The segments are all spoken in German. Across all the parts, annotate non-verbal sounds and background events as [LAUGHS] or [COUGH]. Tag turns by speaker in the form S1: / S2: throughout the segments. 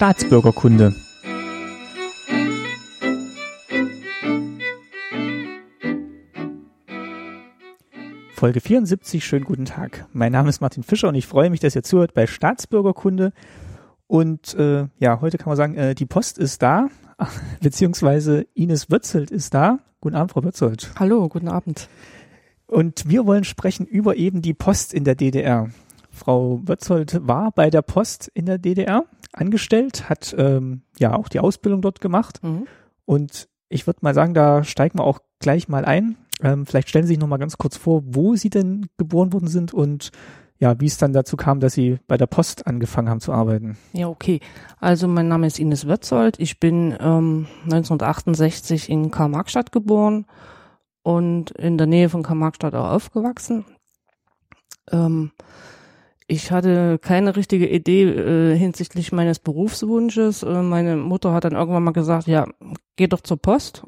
S1: Staatsbürgerkunde. Folge 74, schönen guten Tag. Mein Name ist Martin Fischer und ich freue mich, dass ihr zuhört bei Staatsbürgerkunde. Und äh, ja, heute kann man sagen, äh, die Post ist da, [LAUGHS] beziehungsweise Ines Wötzelt ist da. Guten Abend, Frau Wötzelt.
S2: Hallo, guten Abend.
S1: Und wir wollen sprechen über eben die Post in der DDR. Frau Wötzold war bei der Post in der DDR angestellt, hat ähm, ja auch die Ausbildung dort gemacht.
S2: Mhm.
S1: Und ich würde mal sagen, da steigen wir auch gleich mal ein. Ähm, vielleicht stellen Sie sich noch mal ganz kurz vor, wo Sie denn geboren worden sind und ja, wie es dann dazu kam, dass Sie bei der Post angefangen haben zu arbeiten.
S2: Ja, okay. Also mein Name ist Ines Wötzold. Ich bin ähm, 1968 in Karl-Marx-Stadt geboren und in der Nähe von Karl-Marx-Stadt auch aufgewachsen. Ähm, ich hatte keine richtige Idee äh, hinsichtlich meines Berufswunsches. Äh, meine Mutter hat dann irgendwann mal gesagt, ja, geh doch zur Post.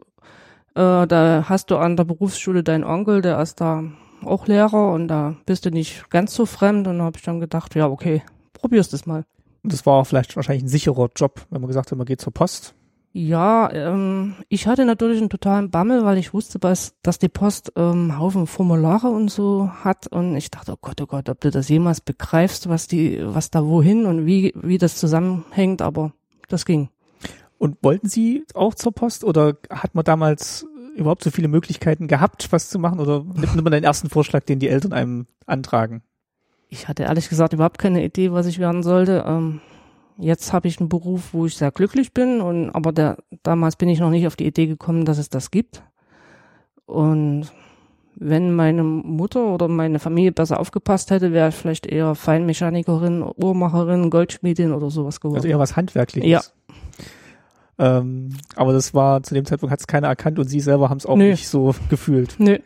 S2: Äh, da hast du an der Berufsschule deinen Onkel, der ist da auch Lehrer und da bist du nicht ganz so fremd. Und da habe ich dann gedacht, ja, okay, probierst es mal.
S1: Das war vielleicht wahrscheinlich ein sicherer Job, wenn man gesagt hat, man geht zur Post.
S2: Ja, ähm, ich hatte natürlich einen totalen Bammel, weil ich wusste, dass, dass die Post ähm, Haufen Formulare und so hat und ich dachte, oh Gott, oh Gott, ob du das jemals begreifst, was die, was da wohin und wie, wie das zusammenhängt, aber das ging.
S1: Und wollten Sie auch zur Post oder hat man damals überhaupt so viele Möglichkeiten gehabt, was zu machen oder nimmt man den ersten Vorschlag, den die Eltern einem antragen?
S2: Ich hatte ehrlich gesagt überhaupt keine Idee, was ich werden sollte. Ähm, jetzt habe ich einen Beruf, wo ich sehr glücklich bin und aber der, damals bin ich noch nicht auf die Idee gekommen, dass es das gibt. Und wenn meine Mutter oder meine Familie besser aufgepasst hätte, wäre ich vielleicht eher Feinmechanikerin, Uhrmacherin, Goldschmiedin oder sowas geworden.
S1: Also eher was Handwerkliches.
S2: Ja.
S1: Ähm, aber das war, zu dem Zeitpunkt hat es keiner erkannt und Sie selber haben es auch
S2: Nö.
S1: nicht so gefühlt.
S2: Nö.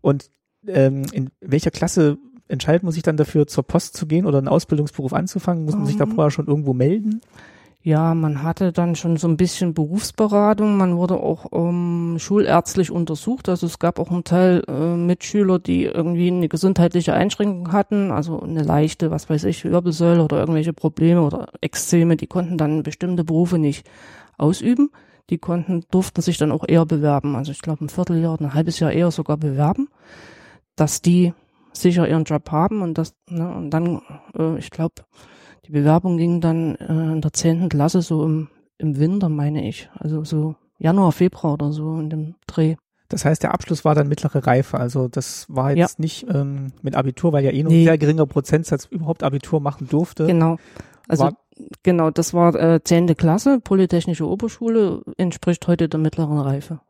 S1: Und ähm, in welcher Klasse entscheidet man sich dann dafür, zur Post zu gehen oder einen Ausbildungsberuf anzufangen? Muss man sich da
S2: Ähm.
S1: vorher schon irgendwo melden?
S2: Ja, man hatte dann schon so ein bisschen Berufsberatung. Man wurde auch ähm, schulärztlich untersucht. Also es gab auch einen Teil äh, Mitschüler, die irgendwie eine gesundheitliche Einschränkung hatten, also eine leichte, was weiß ich, Wirbelsäule oder irgendwelche Probleme oder Extreme. Die konnten dann bestimmte Berufe nicht ausüben. Die konnten, durften sich dann auch eher bewerben. Also ich glaube ein Vierteljahr, ein halbes Jahr eher sogar bewerben, dass die sicher ihren Job haben und das, ne, und dann, äh, ich glaube, die Bewerbung ging dann äh, in der zehnten Klasse so im, im Winter, meine ich. Also so Januar, Februar oder so in dem Dreh.
S1: Das heißt, der Abschluss war dann mittlere Reife. Also das war jetzt
S2: Ja.
S1: nicht ähm, mit Abitur, weil ja eh nur
S2: Nee.
S1: ein sehr geringer Prozentsatz überhaupt Abitur machen durfte.
S2: Genau. Also
S1: War-
S2: genau, das war äh, zehnte Klasse, Polytechnische Oberschule, entspricht heute der mittleren Reife.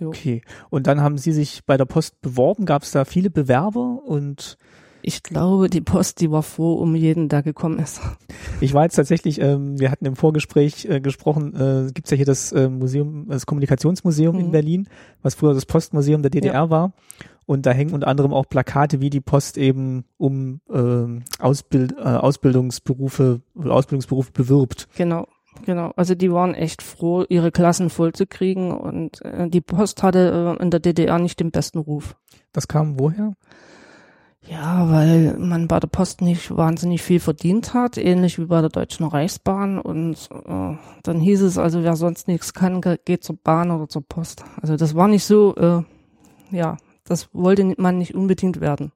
S1: Okay. Und dann haben Sie sich bei der Post beworben. Gab es da viele Bewerber? Und
S2: Ich glaube, die Post, die war froh um jeden, der gekommen ist.
S1: ich war jetzt tatsächlich, ähm, wir hatten im Vorgespräch äh, gesprochen, äh, gibt es ja hier das äh, Museum, das Kommunikationsmuseum in
S2: Mhm.
S1: Berlin, was früher das Postmuseum der DDR war. Und da hängen unter anderem auch Plakate, wie die Post eben um ähm, Ausbild, äh, Ausbildungsberufe, Ausbildungsberufe bewirbt.
S2: Genau, genau. Also die waren echt froh, ihre Klassen voll zu kriegen und äh, die Post hatte äh, in der DDR nicht den besten Ruf.
S1: Das kam woher?
S2: Ja, weil man bei der Post nicht wahnsinnig viel verdient hat, ähnlich wie bei der Deutschen Reichsbahn. Und äh, dann hieß es also, wer sonst nichts kann, ge- geht zur Bahn oder zur Post. Also das war nicht so, äh, ja, das wollte man nicht unbedingt werden.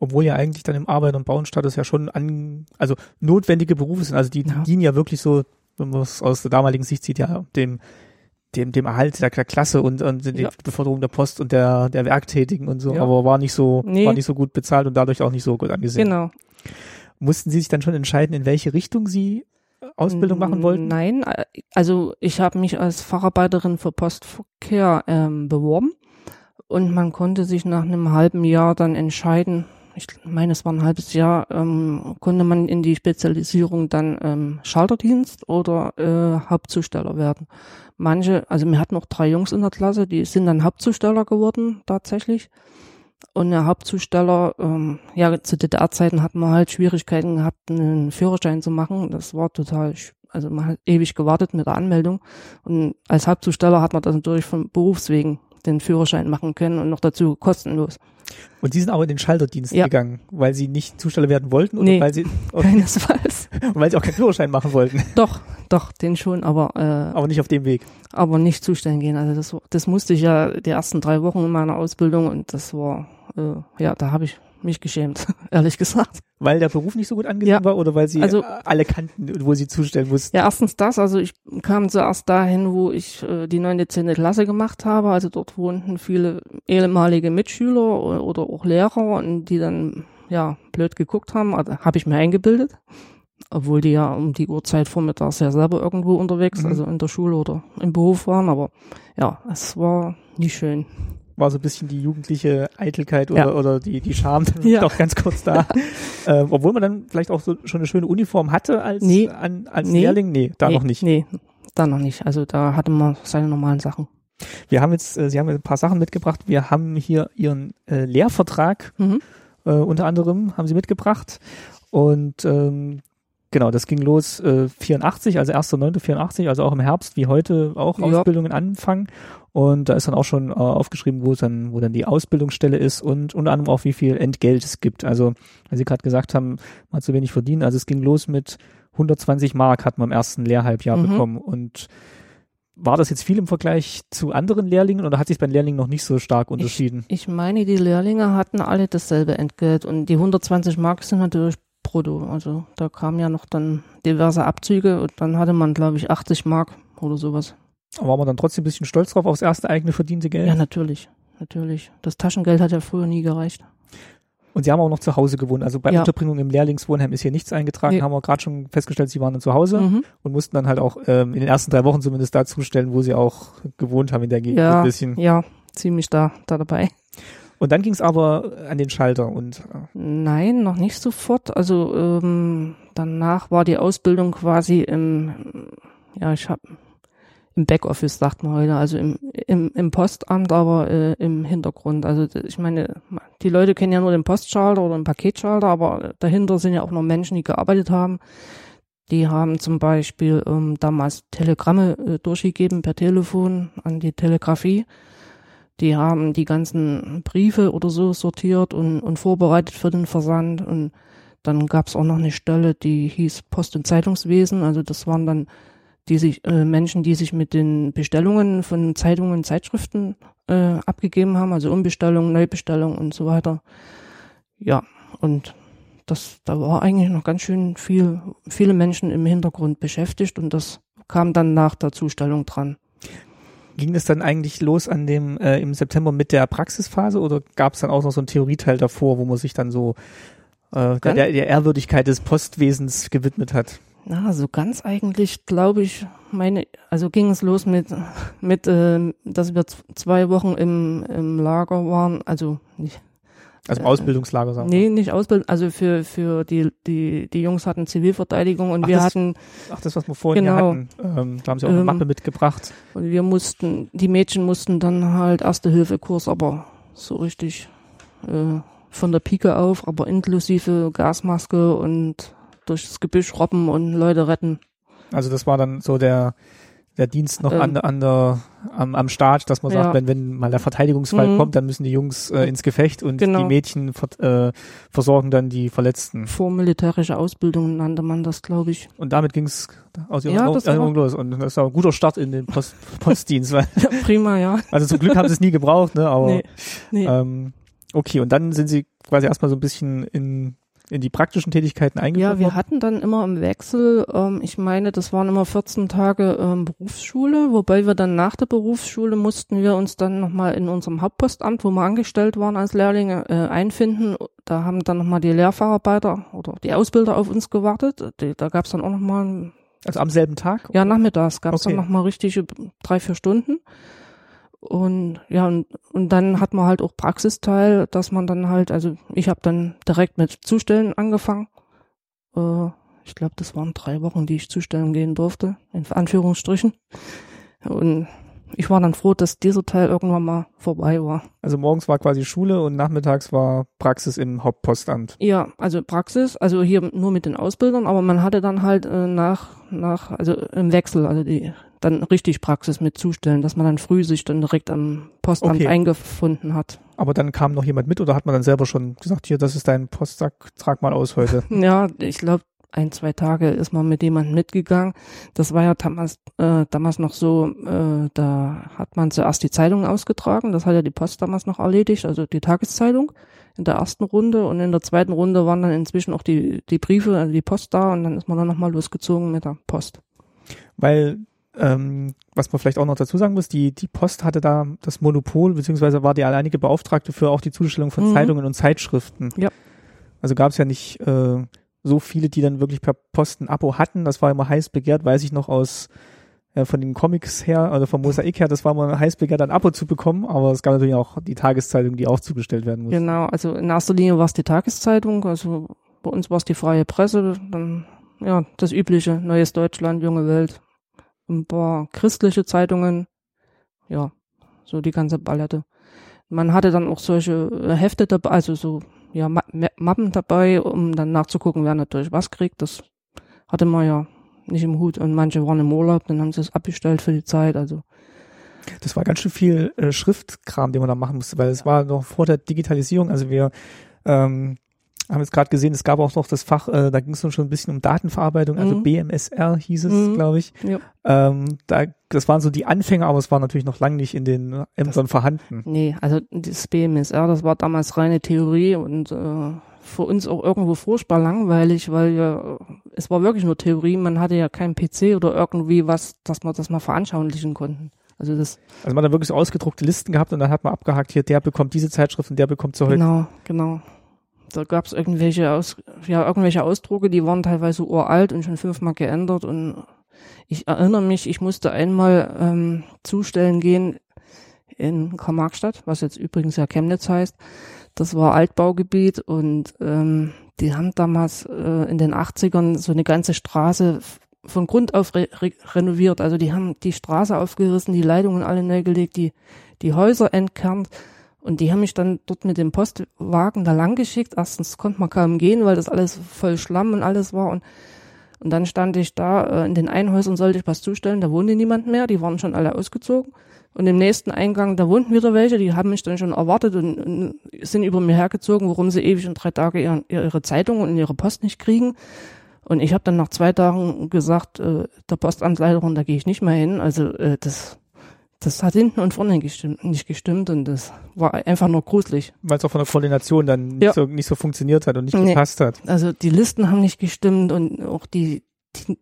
S1: Obwohl ja eigentlich dann im Arbeit- und Bauenstatus ja schon an, also notwendige Berufe sind. Also die, die
S2: Ja.
S1: dienen ja wirklich so, wenn man es aus der damaligen Sicht sieht, ja dem, dem, dem Erhalt der, Klasse und, und die
S2: Ja.
S1: Beförderung der Post und der, der Werktätigen und so,
S2: Ja.
S1: aber war nicht so,
S2: Nee.
S1: war nicht so gut bezahlt und dadurch auch nicht so gut angesehen.
S2: Genau.
S1: Mussten Sie sich dann schon entscheiden, in welche Richtung Sie äh, Ausbildung machen wollten?
S2: Nein, äh, also ich habe mich als Facharbeiterin für Postverkehr ähm, beworben und man konnte sich nach einem halben Jahr dann entscheiden, ich meine, es war ein halbes Jahr, ähm, konnte man in die Spezialisierung dann ähm, Schalterdienst oder äh, Hauptzusteller werden. Manche, also wir hatten noch drei Jungs in der Klasse, die sind dann Hauptzusteller geworden tatsächlich. Und der Hauptzusteller, ähm, ja, zu DDR-Zeiten hatten wir halt Schwierigkeiten gehabt, einen Führerschein zu machen. Das war total, also man hat ewig gewartet mit der Anmeldung. Und als Hauptzusteller hat man das natürlich von Berufswegen den Führerschein machen können und noch dazu kostenlos.
S1: Und Sie sind aber in den Schalterdienst
S2: Ja.
S1: gegangen, weil Sie nicht Zusteller werden wollten oder
S2: Nee.
S1: weil Sie, [LAUGHS] okay,
S2: Keinesfalls. [LAUGHS]
S1: weil Sie auch keinen Führerschein machen wollten?
S2: Doch, doch, den schon, aber äh,
S1: Aber nicht auf dem Weg.
S2: aber nicht zustellen gehen. Also das, das musste ich ja die ersten drei Wochen in meiner Ausbildung und das war, äh, ja, da habe ich mich geschämt, [LAUGHS] ehrlich gesagt.
S1: Weil der Beruf nicht so gut angesehen
S2: Ja.
S1: war oder weil sie
S2: Also-
S1: alle kannten, wo sie zustellen mussten?
S2: Ja, erstens das, also ich kam zuerst dahin, wo ich äh, die neunte, zehnte Klasse gemacht habe. Also dort wohnten viele ehemalige Mitschüler oder auch Lehrer und die dann ja blöd geguckt haben. Also habe ich mir eingebildet, obwohl die ja um die Uhrzeit vormittags ja selber irgendwo unterwegs,
S1: Mhm.
S2: also in der Schule oder im Beruf waren. Aber ja, es war nicht schön.
S1: War so ein bisschen die jugendliche Eitelkeit oder,
S2: Ja.
S1: oder die, die Scham [LAUGHS]
S2: Ja.
S1: doch ganz kurz da. [LAUGHS] ähm, obwohl man dann vielleicht auch so schon eine schöne Uniform hatte als,
S2: Nee.
S1: an, als
S2: Nee.
S1: Lehrling. Nee, da
S2: nee,
S1: noch nicht.
S2: Nee, da noch nicht. Also da hatte man seine normalen Sachen.
S1: Wir haben jetzt, äh, Sie haben ein paar Sachen mitgebracht. Wir haben hier Ihren äh, Lehrvertrag
S2: Mhm.
S1: äh, unter anderem haben Sie mitgebracht. Und ähm, genau, das ging los äh, 84, also 1.9.84, also auch im Herbst, wie heute auch
S2: Ja.
S1: Ausbildungen anfangen. Und da ist dann auch schon äh, aufgeschrieben, wo dann, wo dann die Ausbildungsstelle ist und unter anderem auch, wie viel Entgelt es gibt. Also, weil Sie gerade gesagt haben, man hat zu wenig verdient. Also es ging los mit 120 Mark hat man im ersten Lehrhalbjahr
S2: Mhm.
S1: bekommen. Und war das jetzt viel im Vergleich zu anderen Lehrlingen oder hat sich bei den Lehrlingen noch nicht so stark unterschieden?
S2: Ich meine, die Lehrlinge hatten alle dasselbe Entgelt und die 120 Mark sind natürlich brutto. Also da kamen ja noch dann diverse Abzüge und dann hatte man, glaube ich, 80 Mark oder sowas.
S1: War man dann trotzdem ein bisschen stolz drauf aufs erste eigene verdiente Geld?
S2: Ja, natürlich. Natürlich. Das Taschengeld hat ja früher nie gereicht.
S1: Und Sie haben auch noch zu Hause gewohnt. Also bei
S2: Ja.
S1: Unterbringung im Lehrlingswohnheim ist hier nichts eingetragen,
S2: Nee.
S1: haben wir gerade schon festgestellt, Sie waren dann zu Hause
S2: Mhm.
S1: und mussten dann halt auch ähm, in den ersten drei Wochen zumindest da zustellen, wo Sie auch gewohnt haben in der Gegend.
S2: Ja,
S1: Ein bisschen.
S2: ja, ziemlich da, da dabei.
S1: Und dann ging es aber an den Schalter und äh,
S2: Nein, noch nicht sofort. Also ähm, danach war die Ausbildung quasi im, ja, ich habe im Backoffice, sagt man heute, also im, im, im Postamt, aber äh, im Hintergrund. Also ich meine, die Leute kennen ja nur den Postschalter oder den Paketschalter, aber dahinter sind ja auch noch Menschen, die gearbeitet haben. Die haben zum Beispiel ähm, damals Telegramme äh, durchgegeben per Telefon an die Telegrafie. Die haben die ganzen Briefe oder so sortiert und, und vorbereitet für den Versand. Und dann gab es auch noch eine Stelle, die hieß Post- und Zeitungswesen. Also das waren dann die sich, äh, Menschen, die sich mit den Bestellungen von Zeitungen Zeitschriften äh, abgegeben haben, also Umbestellung, Neubestellung und so weiter. Ja, und das, da war eigentlich noch ganz schön viel, viele Menschen im Hintergrund beschäftigt und das kam dann nach der Zustellung dran.
S1: Ging es dann eigentlich los an dem äh, im September mit der Praxisphase oder gab es dann auch noch so einen Theorieteil davor, wo man sich dann so äh, der, der Ehrwürdigkeit des Postwesens gewidmet hat?
S2: Na, so ganz eigentlich, glaube ich, meine, also ging es los mit, mit, äh, dass wir zwei Wochen im, im Lager waren, also nicht,
S1: Also
S2: Äh,
S1: Ausbildungslager sagen
S2: nee, nicht Ausbildung, also für, für die, die, die Jungs hatten Zivilverteidigung und
S1: Ach,
S2: wir
S1: das-
S2: hatten,
S1: Ach, das, was wir vorhin
S2: Genau.
S1: hatten. Ähm, da haben sie auch eine
S2: Ähm,
S1: Mappe mitgebracht.
S2: und wir mussten, die Mädchen mussten dann halt Erste-Hilfe-Kurs, aber so richtig, äh, von der Pike auf, aber inklusive Gasmaske und durchs Gebüsch robben und Leute retten.
S1: Also das war dann so der der Dienst noch
S2: Ähm.
S1: an, an der am, am Start, dass man sagt,
S2: Ja.
S1: wenn wenn mal der Verteidigungsfall
S2: Mhm.
S1: kommt, dann müssen die Jungs äh, ins Gefecht und
S2: Genau.
S1: die Mädchen ver äh, versorgen dann die Verletzten.
S2: Vormilitärische Ausbildung nannte man das, glaube ich.
S1: Und damit ging es aus ihrer
S2: Ja,
S1: Erinnerung los. Und das war ein guter Start in den Post [LAUGHS] Postdienst. Weil,
S2: Ja, prima, ja.
S1: also zum Glück haben sie es nie gebraucht, ne? Aber
S2: Nee, nee.
S1: ähm, okay, und dann sind sie quasi erstmal so ein bisschen in in die praktischen Tätigkeiten eingeführt
S2: Ja, wir hatten dann immer im Wechsel, ähm, ich meine, das waren immer 14 Tage ähm, Berufsschule, wobei wir dann nach der Berufsschule mussten wir uns dann nochmal in unserem Hauptpostamt, wo wir angestellt waren als Lehrlinge, äh, einfinden. Da haben dann nochmal die Lehrfacharbeiter oder die Ausbilder auf uns gewartet. Die, da gab's dann auch nochmal,
S1: Also am selben Tag?
S2: ja, nachmittags gab's
S1: Okay.
S2: dann nochmal richtige drei, vier Stunden. Und ja, und, und dann hat man halt auch Praxisteil, dass man dann halt, also ich habe dann direkt mit Zustellen angefangen. Äh, ich glaube, das waren drei Wochen, die ich zustellen gehen durfte, in Anführungsstrichen. Und ich war dann froh, dass dieser Teil irgendwann mal vorbei war.
S1: Also morgens war quasi Schule und nachmittags war Praxis im Hauptpostamt.
S2: Ja, also Praxis, also hier nur mit den Ausbildern, aber man hatte dann halt äh, nach, nach, also im Wechsel, also die dann richtig Praxis mit zustellen, dass man dann früh sich dann direkt am Postamt
S1: Okay.
S2: eingefunden hat.
S1: Aber dann kam noch jemand mit oder hat man dann selber schon gesagt, hier, das ist dein Postsack, trag mal aus heute. [LAUGHS]
S2: Ja, ich glaube, ein, zwei Tage ist man mit jemandem mitgegangen. Das war ja damals, äh, damals noch so, äh, da hat man zuerst die Zeitung ausgetragen, das hat ja die Post damals noch erledigt, also die Tageszeitung in der ersten Runde und in der zweiten Runde waren dann inzwischen auch die, die Briefe, also die Post da und dann ist man dann nochmal losgezogen mit der Post.
S1: Weil ähm, was man vielleicht auch noch dazu sagen muss, die, die Post hatte da das Monopol, beziehungsweise war die alleinige Beauftragte für auch die Zustellung von mhm. Zeitungen und Zeitschriften.
S2: Ja.
S1: Also gab es ja nicht äh, so viele, die dann wirklich per Post ein Abo hatten. Das war immer heiß begehrt, weiß ich noch aus äh, von den Comics her, also vom Mosaik her, das war mal heiß begehrt, ein Abo zu bekommen, aber es gab natürlich auch die Tageszeitung, die auch zugestellt werden musste.
S2: Genau, also in erster Linie war es die Tageszeitung, also bei uns war es die freie Presse, dann ja, das übliche, Neues Deutschland, Junge Welt, ein paar christliche Zeitungen, ja, so die ganze Ballette. Man hatte dann auch solche äh, Hefte dabei, also so ja, Mappen dabei, um dann nachzugucken, wer natürlich was kriegt. Das hatte man ja nicht im Hut und manche waren im Urlaub, dann haben sie es abgestellt für die Zeit, also.
S1: Das war ganz schön viel äh, Schriftkram, den man da machen musste, weil es war noch vor der Digitalisierung, also wir ähm, haben jetzt gerade gesehen, es gab auch noch das Fach, äh, da ging es schon ein bisschen um Datenverarbeitung, also mhm. BMSR hieß es, mhm. glaube ich. Ja. Ähm, da, das waren so die Anfänger, aber es war natürlich noch lange nicht in den Ämtern das, vorhanden.
S2: Nee, also das BMSR, das war damals reine Theorie und äh, für uns auch irgendwo furchtbar langweilig, weil ja, es war wirklich nur Theorie, man hatte ja keinen PC oder irgendwie was, dass man das mal veranschaulichen konnten. Also das.
S1: Also man hat wirklich so ausgedruckte Listen gehabt und dann hat man abgehakt, hier, der bekommt diese Zeitschrift und der bekommt so heute.
S2: Genau, genau da gab es irgendwelche Aus, ja, irgendwelche Ausdrucke, die waren teilweise uralt und schon fünfmal geändert. Und ich erinnere mich, ich musste einmal ähm, zustellen gehen in Karl-Marx-Stadt, was jetzt übrigens ja Chemnitz heißt. Das war Altbaugebiet und ähm, die haben damals äh, in den 80ern so eine ganze Straße von Grund auf re re renoviert. Also die haben die Straße aufgerissen, die Leitungen alle neu gelegt, die, die Häuser entkernt und die haben mich dann dort mit dem Postwagen da lang geschickt. Erstens konnte man kaum gehen, weil das alles voll Schlamm und alles war. Und, und dann stand ich da äh, in den Einhäusern, sollte ich was zustellen. Da wohnte niemand mehr, die waren schon alle ausgezogen. Und im nächsten Eingang, da wohnten wieder welche, die haben mich dann schon erwartet und, und sind über mir hergezogen, warum sie ewig und drei Tage ihre, ihre Zeitung und ihre Post nicht kriegen. Und ich habe dann nach zwei Tagen gesagt, äh, der Postamtsleiterin, da gehe ich nicht mehr hin. Also äh, das das hat hinten und vorne gestimmt, nicht gestimmt und das war einfach nur gruselig.
S1: Weil es auch von der Koordination dann nicht, ja. so, nicht so funktioniert hat und nicht nee. gepasst hat.
S2: Also die Listen haben nicht gestimmt und auch die, die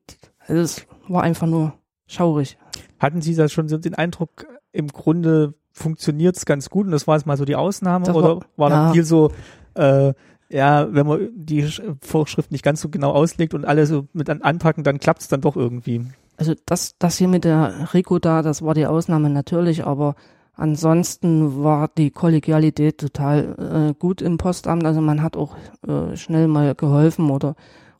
S2: also es war einfach nur schaurig.
S1: Hatten Sie da schon so den Eindruck, im Grunde funktioniert es ganz gut und das war jetzt mal so die Ausnahme das oder war, war dann ja. viel so, äh, ja, wenn man die Vorschrift nicht ganz so genau auslegt und alle so mit anpacken, dann klappt es dann doch irgendwie.
S2: Also das, das hier mit der Rico da, das war die Ausnahme natürlich, aber ansonsten war die Kollegialität total äh, gut im Postamt. Also man hat auch äh, schnell mal geholfen oder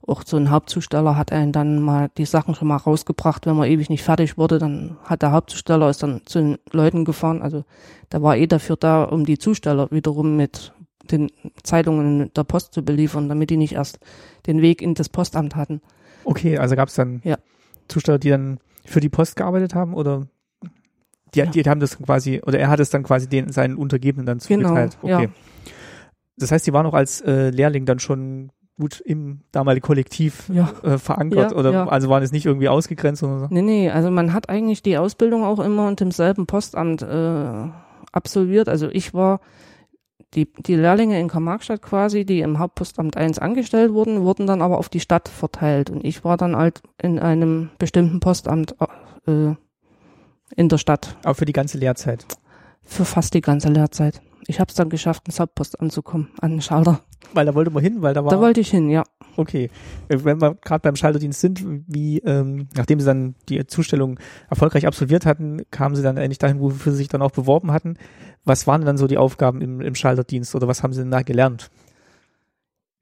S2: auch so ein Hauptzusteller hat einen dann mal die Sachen schon mal rausgebracht, wenn man ewig nicht fertig wurde, dann hat der Hauptzusteller ist dann zu den Leuten gefahren. Also der war eh dafür da, um die Zusteller wiederum mit den Zeitungen der Post zu beliefern, damit die nicht erst den Weg in das Postamt hatten.
S1: Okay, also gab es dann ja. Zusteller, die dann für die Post gearbeitet haben oder die, ja. die haben das quasi, oder er hat es dann quasi den, seinen Untergebenen dann
S2: genau, zugeteilt. Genau, okay. Ja.
S1: Das heißt, die waren auch als äh, Lehrling dann schon gut im damaligen Kollektiv ja. äh, verankert oder ja. also waren es nicht irgendwie ausgegrenzt oder so?
S2: Nee, nee, also man hat eigentlich die Ausbildung auch immer unter demselben Postamt äh, absolviert. Also ich war die, die Lehrlinge in Karl-Marx-Stadt quasi, die im Hauptpostamt 1 angestellt wurden, wurden dann aber auf die Stadt verteilt. Und ich war dann halt in einem bestimmten Postamt äh, in der Stadt.
S1: Auch für die ganze Lehrzeit?
S2: Für fast die ganze Lehrzeit. Ich habe es dann geschafft, ins Hauptpostamt zu kommen, an den Schalter.
S1: Weil da wollte man hin, weil da war.
S2: Da wollte ich hin, ja.
S1: Okay. Wenn wir gerade beim Schalterdienst sind, wie, ähm, nachdem sie dann die Zustellung erfolgreich absolviert hatten, kamen sie dann endlich dahin, wofür sie sich dann auch beworben hatten. Was waren dann so die Aufgaben im, im Schalterdienst oder was haben sie denn da gelernt?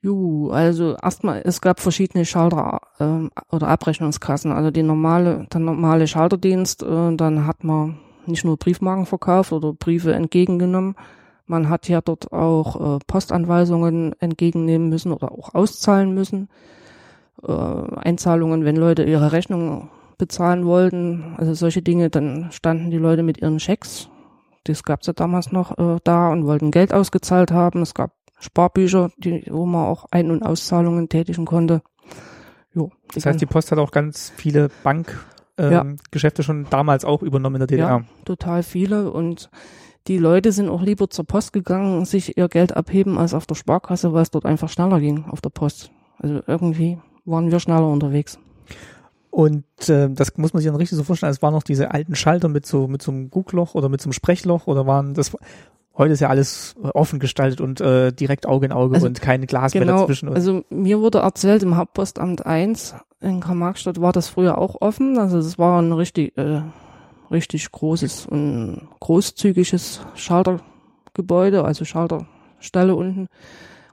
S2: Juhu, also erstmal, es gab verschiedene Schalter ähm, oder Abrechnungskassen. Also die normale, der normale Schalterdienst, äh, dann hat man nicht nur Briefmarken verkauft oder Briefe entgegengenommen, man hat ja dort auch äh, Postanweisungen entgegennehmen müssen oder auch auszahlen müssen. Äh, Einzahlungen, wenn Leute ihre Rechnung bezahlen wollten, also solche Dinge, dann standen die Leute mit ihren Schecks, das gab es ja damals noch äh, da und wollten Geld ausgezahlt haben. Es gab Sparbücher, die, wo man auch Ein- und Auszahlungen tätigen konnte. Jo,
S1: Das heißt, die Post hat auch ganz viele Bankgeschäfte ähm, schon damals auch übernommen in der DDR.
S2: Ja, total viele und die Leute sind auch lieber zur Post gegangen, sich ihr Geld abheben als auf der Sparkasse, weil es dort einfach schneller ging auf der Post. Also irgendwie waren wir schneller unterwegs.
S1: Und äh, das muss man sich dann richtig so vorstellen, es waren noch diese alten Schalter mit so mit so einem Guckloch oder mit so einem Sprechloch oder waren das heute ist ja alles offen gestaltet und äh, direkt Auge in Auge also, und kein Glas
S2: genau,
S1: mehr dazwischen.
S2: Also mir wurde erzählt, im Hauptpostamt 1 in Karl-Marx-Stadt war das früher auch offen. Also es war ein richtig, äh, richtig großes und großzügiges Schaltergebäude, also Schalterstelle unten.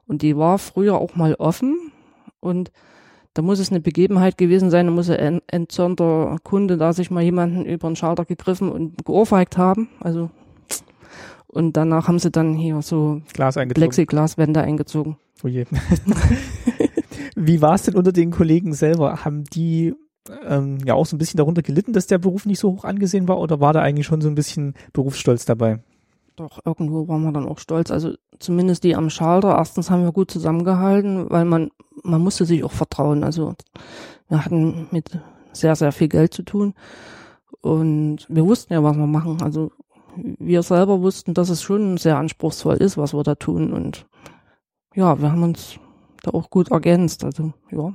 S2: Und die war früher auch mal offen und da muss es eine Begebenheit gewesen sein, da muss ein entzürnter Kunde da sich mal jemanden über den Schalter gegriffen und geohrfeigt haben. Also und danach haben sie dann hier so
S1: Glas
S2: Plexiglaswände eingezogen.
S1: Oh je. [LAUGHS] Wie war es denn unter den Kollegen selber? Haben die ähm, ja auch so ein bisschen darunter gelitten, dass der Beruf nicht so hoch angesehen war oder war da eigentlich schon so ein bisschen Berufsstolz dabei?
S2: Doch, irgendwo waren wir dann auch stolz. Also zumindest die am Schalter. Erstens haben wir gut zusammengehalten, weil man, man musste sich auch vertrauen. Also wir hatten mit sehr, sehr viel Geld zu tun. Und wir wussten ja, was wir machen. Also wir selber wussten, dass es schon sehr anspruchsvoll ist, was wir da tun. Und ja, wir haben uns da auch gut ergänzt. Also ja.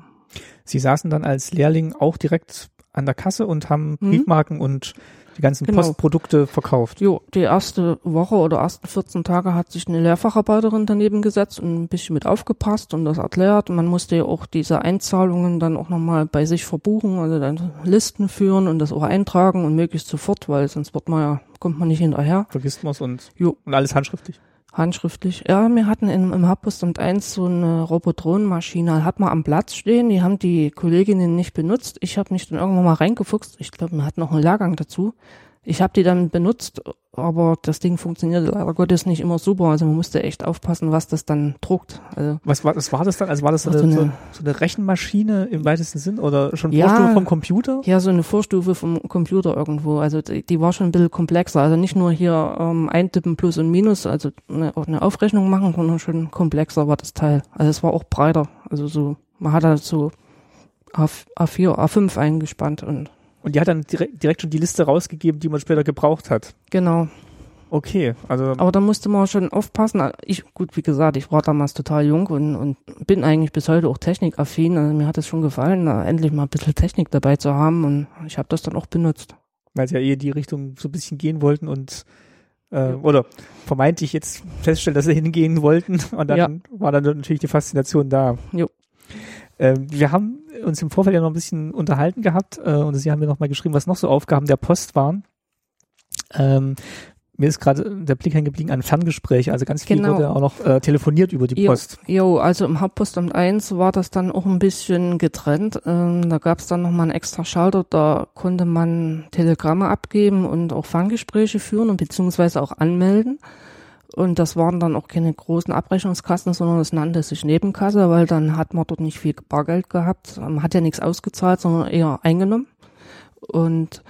S1: Sie saßen dann als Lehrling auch direkt an der Kasse und haben mhm. Briefmarken und die ganzen genau. Postprodukte verkauft.
S2: Jo, die erste Woche oder ersten 14 Tage hat sich eine Lehrfacharbeiterin daneben gesetzt und ein bisschen mit aufgepasst und das erklärt. Und man musste ja auch diese Einzahlungen dann auch nochmal bei sich verbuchen, also dann Listen führen und das auch eintragen und möglichst sofort, weil sonst wird man ja, kommt man nicht hinterher.
S1: Vergisst man es und, jo. und alles handschriftlich.
S2: Handschriftlich. Ja, wir hatten im, im Hauptpostamt 1 so eine Robotronenmaschine, hat man am Platz stehen, die haben die Kolleginnen nicht benutzt. Ich habe mich dann irgendwann mal reingefuchst. Ich glaube, wir hatten noch einen Lehrgang dazu. Ich habe die dann benutzt, aber das Ding funktionierte leider Gottes nicht immer super. Also man musste echt aufpassen, was das dann druckt. Also
S1: was war, was war das dann? Also war das so, eine, so, eine, so eine Rechenmaschine im weitesten Sinn oder schon ja, Vorstufe vom Computer?
S2: Ja, so eine Vorstufe vom Computer irgendwo. Also die, die war schon ein bisschen komplexer. Also nicht nur hier ähm, eintippen Plus und Minus, also eine, eine Aufrechnung machen, sondern schon komplexer war das Teil. Also es war auch breiter. Also so, man hat halt so A4, A5 eingespannt und
S1: und die hat dann direkt, direkt schon die Liste rausgegeben, die man später gebraucht hat.
S2: Genau.
S1: Okay, also.
S2: Aber da musste man schon aufpassen. Ich, gut, wie gesagt, ich war damals total jung und, und bin eigentlich bis heute auch technikaffin. Also mir hat es schon gefallen, endlich mal ein bisschen Technik dabei zu haben und ich habe das dann auch benutzt.
S1: Weil sie ja eh die Richtung so ein bisschen gehen wollten und äh, ja. oder vermeintlich jetzt feststellen, dass sie hingehen wollten und dann ja. war dann natürlich die Faszination da. Jo. Ähm, wir haben uns im Vorfeld ja noch ein bisschen unterhalten gehabt äh, und Sie haben mir noch mal geschrieben, was noch so Aufgaben der Post waren. Ähm, mir ist gerade der Blick hängen geblieben an Ferngespräche, also ganz viel genau. wurde auch noch äh, telefoniert über die Post.
S2: Jo, also im Hauptpostamt 1 war das dann auch ein bisschen getrennt. Ähm, da gab es dann nochmal einen extra Schalter, da konnte man Telegramme abgeben und auch Ferngespräche führen und beziehungsweise auch anmelden. Und das waren dann auch keine großen Abrechnungskassen, sondern es nannte sich Nebenkasse, weil dann hat man dort nicht viel Bargeld gehabt. Man hat ja nichts ausgezahlt, sondern eher eingenommen. Und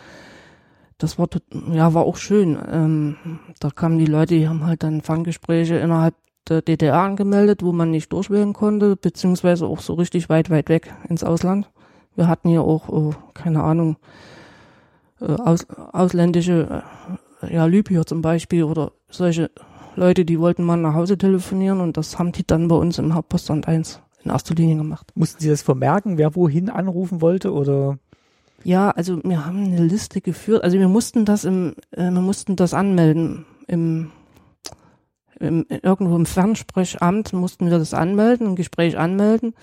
S2: das war, ja, war auch schön. Ähm, da kamen die Leute, die haben halt dann Fanggespräche innerhalb der DDR angemeldet, wo man nicht durchwählen konnte, beziehungsweise auch so richtig weit, weit weg ins Ausland. Wir hatten hier auch, oh, keine Ahnung, äh, aus, ausländische, äh, ja, Libyer zum Beispiel oder solche Leute, die wollten mal nach Hause telefonieren und das haben die dann bei uns im Hauptpostamt 1 in erster Linie gemacht.
S1: Mussten Sie das vermerken, wer wohin anrufen wollte oder?
S2: Ja, also wir haben eine Liste geführt. Also wir mussten das im, äh, wir mussten das anmelden im, im irgendwo im Fernsprechamt mussten wir das anmelden, ein Gespräch anmelden.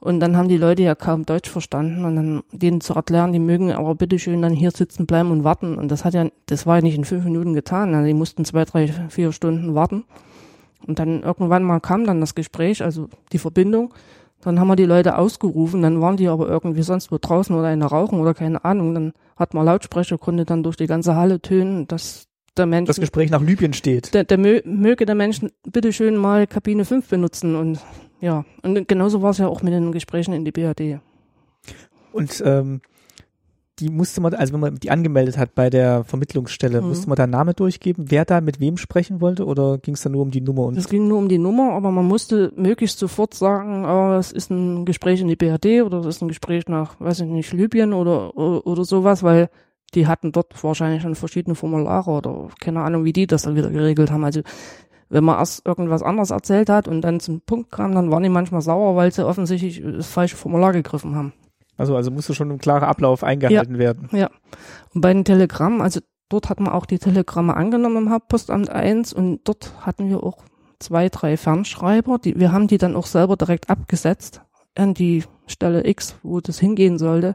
S2: Und dann haben die Leute ja kaum Deutsch verstanden und dann denen zu erklären, die mögen aber bitteschön dann hier sitzen bleiben und warten. Und das hat ja, das war ja nicht in fünf Minuten getan. Also die mussten zwei, drei, vier Stunden warten. Und dann irgendwann mal kam dann das Gespräch, also die Verbindung. Dann haben wir die Leute ausgerufen, dann waren die aber irgendwie sonst wo draußen oder in der Rauchen oder keine Ahnung. Dann hat man Lautsprecher, konnte dann durch die ganze Halle tönen, dass der Mensch.
S1: Das Gespräch nach Libyen steht.
S2: Der, der möge der Mensch bitteschön mal Kabine 5 benutzen und ja, und genauso war es ja auch mit den Gesprächen in die BRD.
S1: Und ähm, die musste man, also wenn man die angemeldet hat bei der Vermittlungsstelle,
S2: Mhm.
S1: musste man da einen Namen durchgeben, wer da mit wem sprechen wollte oder ging es da nur um die Nummer und
S2: Es ging nur um die Nummer, aber man musste möglichst sofort sagen, oh, es ist ein Gespräch in die BRD oder es ist ein Gespräch nach, weiß ich nicht, Libyen oder, oder, oder sowas, weil die hatten dort wahrscheinlich schon verschiedene Formulare oder keine Ahnung, wie die das dann wieder geregelt haben. Also wenn man erst irgendwas anderes erzählt hat und dann zum Punkt kam, dann waren die manchmal sauer, weil sie offensichtlich das falsche Formular gegriffen haben.
S1: also also musste schon ein klarer Ablauf eingehalten werden.
S2: Und bei den Telegrammen, also dort hat man auch die Telegramme angenommen im Hauptpostamt 1 und dort hatten wir auch zwei, drei Fernschreiber. Die, wir haben die dann auch selber direkt abgesetzt an die Stelle X, wo das hingehen sollte.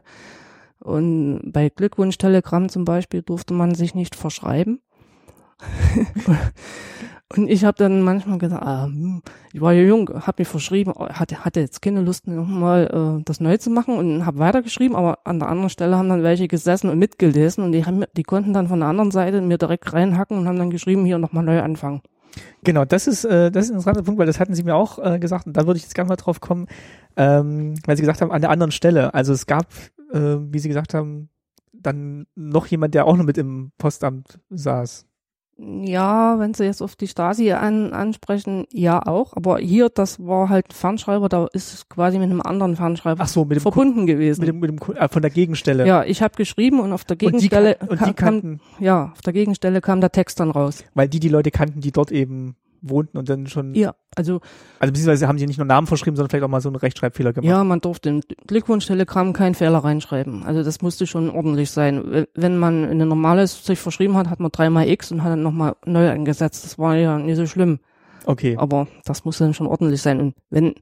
S2: Und bei Glückwunsch-Telegramm zum Beispiel durfte man sich nicht verschreiben. [LAUGHS] und ich habe dann manchmal gesagt, ah, hm, ich war ja jung, habe mich verschrieben, hatte, hatte jetzt keine Lust nochmal äh, das neu zu machen und habe weitergeschrieben, aber an der anderen Stelle haben dann welche gesessen und mitgelesen und die, haben, die konnten dann von der anderen Seite mir direkt reinhacken und haben dann geschrieben, hier nochmal neu anfangen.
S1: Genau, das ist, äh, das ist ein interessanter Punkt, weil das hatten Sie mir auch äh, gesagt und da würde ich jetzt gerne mal drauf kommen, ähm, weil Sie gesagt haben, an der anderen Stelle. Also es gab, äh, wie Sie gesagt haben, dann noch jemand, der auch noch mit im Postamt saß.
S2: Ja, wenn Sie jetzt auf die Stasi an, ansprechen, ja auch, aber hier, das war halt ein Fernschreiber, da ist es quasi mit einem anderen Fernschreiber
S1: Ach so, mit dem,
S2: verbunden gewesen.
S1: mit dem, mit dem äh, von der Gegenstelle.
S2: ja, ich habe geschrieben und auf der
S1: und die,
S2: Gegenstelle
S1: und die
S2: kam,
S1: kannten,
S2: ja, auf der Gegenstelle kam der Text dann raus.
S1: weil die die Leute kannten, die dort eben wohnten und dann schon,
S2: Ja, also
S1: also beziehungsweise haben sie nicht nur Namen verschrieben, sondern vielleicht auch mal so einen Rechtschreibfehler gemacht.
S2: Ja, man durfte im Glückwunsch-Telegramm keinen Fehler reinschreiben. Also das musste schon ordentlich sein. Wenn- man in ein normales sich verschrieben hat, hat man dreimal X und hat dann nochmal neu angesetzt. Das war ja nicht so schlimm.
S1: Okay.
S2: Aber das musste dann schon ordentlich sein. Und wenn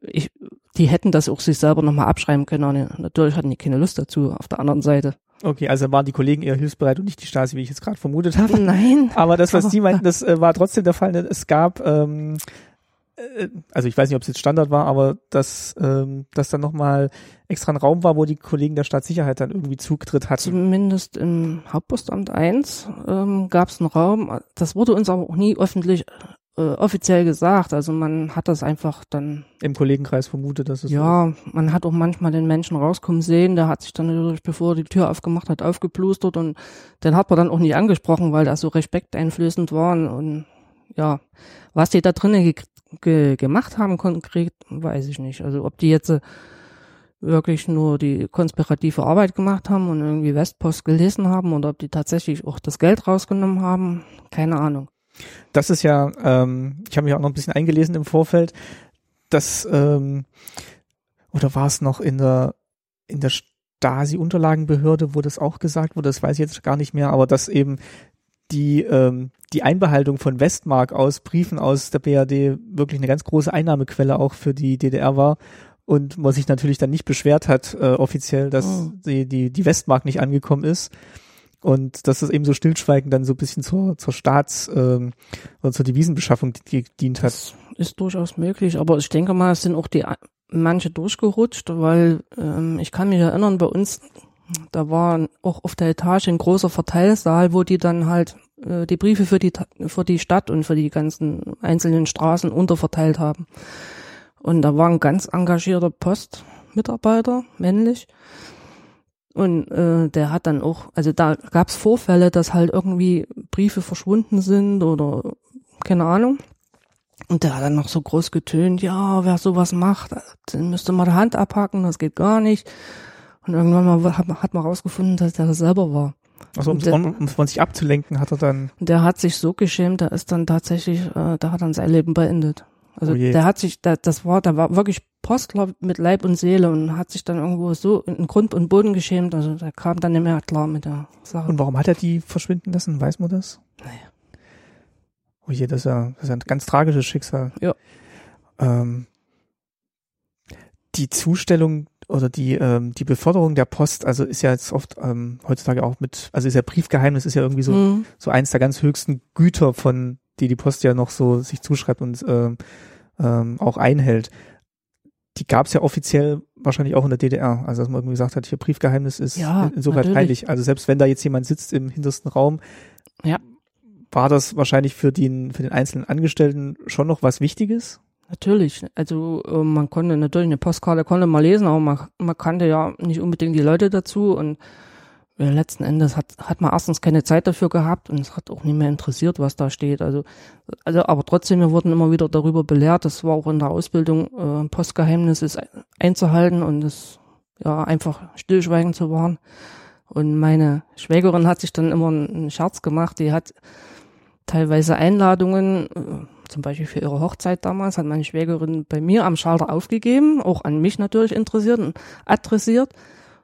S2: ich, die hätten das auch sich selber nochmal abschreiben können. Natürlich hatten die keine Lust dazu auf der anderen Seite.
S1: Okay, also waren die Kollegen eher hilfsbereit und nicht die Stasi, wie ich jetzt gerade vermutet habe. [LAUGHS]
S2: Nein.
S1: Aber das, was Sie meinten, das äh, war trotzdem der Fall. ne? Es gab, ähm, äh, also ich weiß nicht, ob es jetzt Standard war, aber dass, ähm, dass dann nochmal extra ein Raum war, wo die Kollegen der Staatssicherheit dann irgendwie Zutritt hatten.
S2: Zumindest im Hauptpostamt 1 ähm, gab es einen Raum. Das wurde uns aber auch nie öffentlich äh, offiziell gesagt. Also man hat das einfach dann
S1: Im Kollegenkreis vermutet, dass es so
S2: Ja, man hat auch manchmal den Menschen rauskommen sehen, der hat sich dann natürlich, bevor er die Tür aufgemacht hat, aufgeplustert und den hat man dann auch nicht angesprochen, weil das so respekteinflößend war und, und ja, was die da drinnen ge ge gemacht haben konkret, weiß ich nicht. Also ob die jetzt äh, wirklich nur die konspirative Arbeit gemacht haben und irgendwie Westpost gelesen haben oder ob die tatsächlich auch das Geld rausgenommen haben, keine Ahnung.
S1: Das ist ja, ähm, ich habe mich auch noch ein bisschen eingelesen im Vorfeld, dass, ähm, oder war es noch in der, in der Stasi-Unterlagenbehörde, wo das auch gesagt wurde, das weiß ich jetzt gar nicht mehr, aber dass eben die, ähm, die Einbehaltung von Westmark aus Briefen aus der BRD wirklich eine ganz große Einnahmequelle auch für die DDR war und man sich natürlich dann nicht beschwert hat, äh, offiziell, dass
S2: Oh.
S1: die, die, die Westmark nicht angekommen ist. Und dass das eben so stillschweigend dann so ein bisschen zur, zur Staats- ähm, oder zur Devisenbeschaffung gedient hat.
S2: Das ist durchaus möglich, aber ich denke mal, es sind auch die manche durchgerutscht, weil ähm, ich kann mich erinnern, bei uns, da war auch auf der Etage ein großer Verteilsaal, wo die dann halt äh, die Briefe für die für die Stadt und für die ganzen einzelnen Straßen unterverteilt haben. Und da war ein ganz engagierter Postmitarbeiter, männlich. Und äh, der hat dann auch, also da gab es Vorfälle, dass halt irgendwie Briefe verschwunden sind oder keine Ahnung. Und der hat dann noch so groß getönt, ja, wer sowas macht, den müsste mal die Hand abhacken, das geht gar nicht. Und irgendwann mal hat, man- hat man rausgefunden, dass der das selber war.
S1: Also um,
S2: der-
S1: um, um von sich abzulenken, hat er dann,
S2: der hat sich so geschämt, der ist dann tatsächlich, äh, der hat dann sein Leben beendet. Also
S1: Oh
S2: der hat sich, der, das war, der war wirklich Postler mit Leib und Seele und hat sich dann irgendwo so in Grund und Boden geschämt. Also der kam dann nicht mehr klar mit der Sache.
S1: und warum hat er die verschwinden lassen? Weiß man das?
S2: Naja.
S1: Oh je, das ist ja, das ist ja ein ganz tragisches Schicksal.
S2: Ja.
S1: Ähm, die Zustellung oder die, ähm, die Beförderung der Post, also ist ja jetzt oft ähm, heutzutage auch mit, also ist ja Briefgeheimnis, ist ja irgendwie so,
S2: Mhm.
S1: so eins der ganz höchsten Güter von, die die Post ja noch so sich zuschreibt und ähm, ähm, auch einhält. Die gab es ja offiziell wahrscheinlich auch in der DDR. Also dass man irgendwie gesagt hat, hier Briefgeheimnis ist
S2: Ja,
S1: insoweit heilig. Also selbst wenn da jetzt jemand sitzt im hintersten Raum,
S2: Ja.
S1: war das wahrscheinlich für den, für den einzelnen Angestellten schon noch was Wichtiges.
S2: Natürlich. Also äh, man konnte natürlich eine Postkarte konnte man lesen, aber man, man kannte ja nicht unbedingt die Leute dazu und letzten Endes hat, hat man erstens keine Zeit dafür gehabt und es hat auch nicht mehr interessiert, was da steht. Also, also aber trotzdem, wir wurden immer wieder darüber belehrt, das war auch in der Ausbildung, äh, Postgeheimnis ist einzuhalten und es ja einfach stillschweigend zu wahren. Und meine Schwägerin hat sich dann immer einen Scherz gemacht, die hat teilweise Einladungen, äh, zum Beispiel für ihre Hochzeit damals, hat meine Schwägerin bei mir am Schalter aufgegeben, auch an mich natürlich interessiert und adressiert.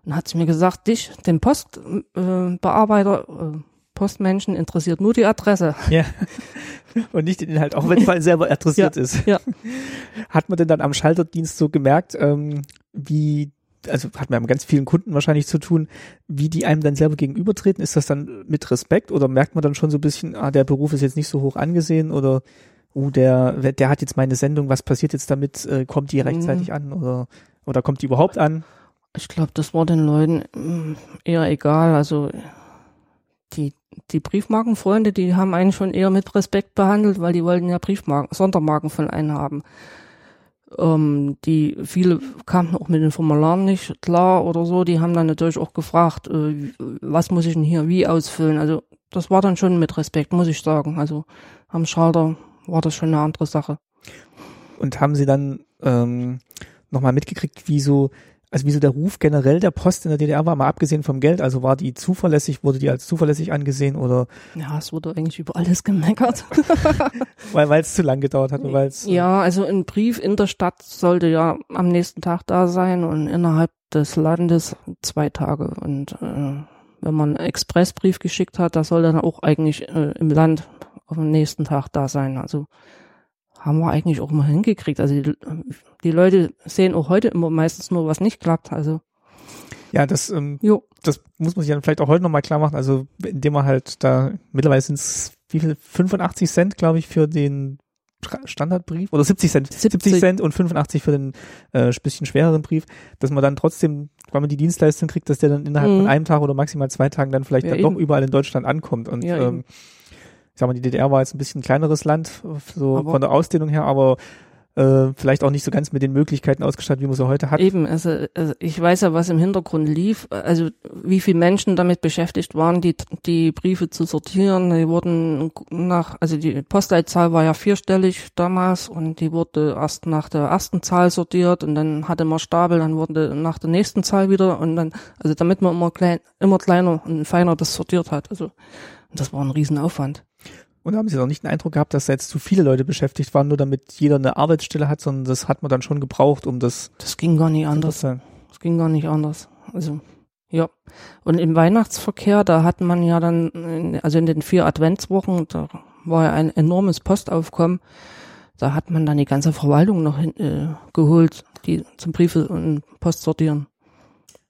S2: Und hat sie mir gesagt, dich, den Postbearbeiter, äh, Postmenschen interessiert nur die Adresse. [LAUGHS]
S1: Ja. Und nicht den Inhalt, auch wenn es selber adressiert
S2: ja,
S1: ist.
S2: Ja. [LAUGHS]
S1: Hat man denn dann am Schalterdienst so gemerkt, ähm, wie, also hat man mit ganz vielen Kunden wahrscheinlich zu tun, wie die einem dann selber gegenübertreten? Ist das dann mit Respekt oder merkt man dann schon so ein bisschen, ah, der Beruf ist jetzt nicht so hoch angesehen oder uh, der, der hat jetzt meine Sendung, was passiert jetzt damit? Äh, kommt die rechtzeitig mhm. an oder, oder kommt die überhaupt an?
S2: Ich glaube, das war den Leuten mm, eher egal. Also die, die Briefmarkenfreunde, die haben einen schon eher mit Respekt behandelt, weil die wollten ja Briefmarken, Sondermarken von einem haben. Ähm, die viele kamen auch mit den Formularen nicht klar oder so, die haben dann natürlich auch gefragt, äh, was muss ich denn hier wie ausfüllen. Also das war dann schon mit Respekt, muss ich sagen. Also am Schalter war das schon eine andere Sache.
S1: Und haben Sie dann ähm, nochmal mitgekriegt, wie so also wie so der Ruf generell der Post in der DDR war, mal abgesehen vom Geld, also war die zuverlässig, wurde die als zuverlässig angesehen oder?
S2: Ja, es wurde eigentlich über alles gemeckert. [LAUGHS]
S1: weil es zu lang gedauert hat, weil es.
S2: Äh, ja, also ein Brief in der Stadt sollte ja am nächsten Tag da sein und innerhalb des Landes zwei Tage und äh, wenn man einen Expressbrief geschickt hat, das soll dann auch eigentlich äh, im Land dem nächsten Tag da sein. Also haben wir eigentlich auch mal hingekriegt. Also die, die Leute sehen auch heute immer meistens nur, was nicht klappt. Also
S1: ja, das, ähm, jo. das muss man sich dann vielleicht auch heute nochmal klar machen. Also indem man halt da mittlerweile sind es wie viel 85 Cent, glaube ich, für den Standardbrief oder 70 Cent, 70, 70 Cent und 85 für den äh, bisschen schwereren Brief, dass man dann trotzdem, weil man die Dienstleistung kriegt, dass der dann innerhalb mhm. von einem Tag oder maximal zwei Tagen dann vielleicht ja, dann doch überall in Deutschland ankommt und ja, ähm, ich sag mal, die DDR war jetzt ein bisschen ein kleineres Land, so aber von der Ausdehnung her, aber äh, vielleicht auch nicht so ganz mit den Möglichkeiten ausgestattet, wie man sie heute hat.
S2: Eben, also, also ich weiß ja, was im Hintergrund lief, also wie viele Menschen damit beschäftigt waren, die die Briefe zu sortieren. Die wurden nach, also die Postleitzahl war ja vierstellig damals und die wurde erst nach der ersten Zahl sortiert und dann hatte man Stapel, dann wurde nach der nächsten Zahl wieder und dann, also damit man immer klein, immer kleiner und feiner das sortiert hat. Also das war ein Riesenaufwand.
S1: Und haben Sie auch nicht den Eindruck gehabt, dass da jetzt zu viele Leute beschäftigt waren, nur damit jeder eine Arbeitsstelle hat, sondern das hat man dann schon gebraucht, um das.
S2: Das ging gar nicht anders. Das ging gar nicht anders. Also, ja. Und im Weihnachtsverkehr, da hat man ja dann, in, also in den vier Adventswochen, da war ja ein enormes Postaufkommen. Da hat man dann die ganze Verwaltung noch hin, äh, geholt, die zum Briefe und Post sortieren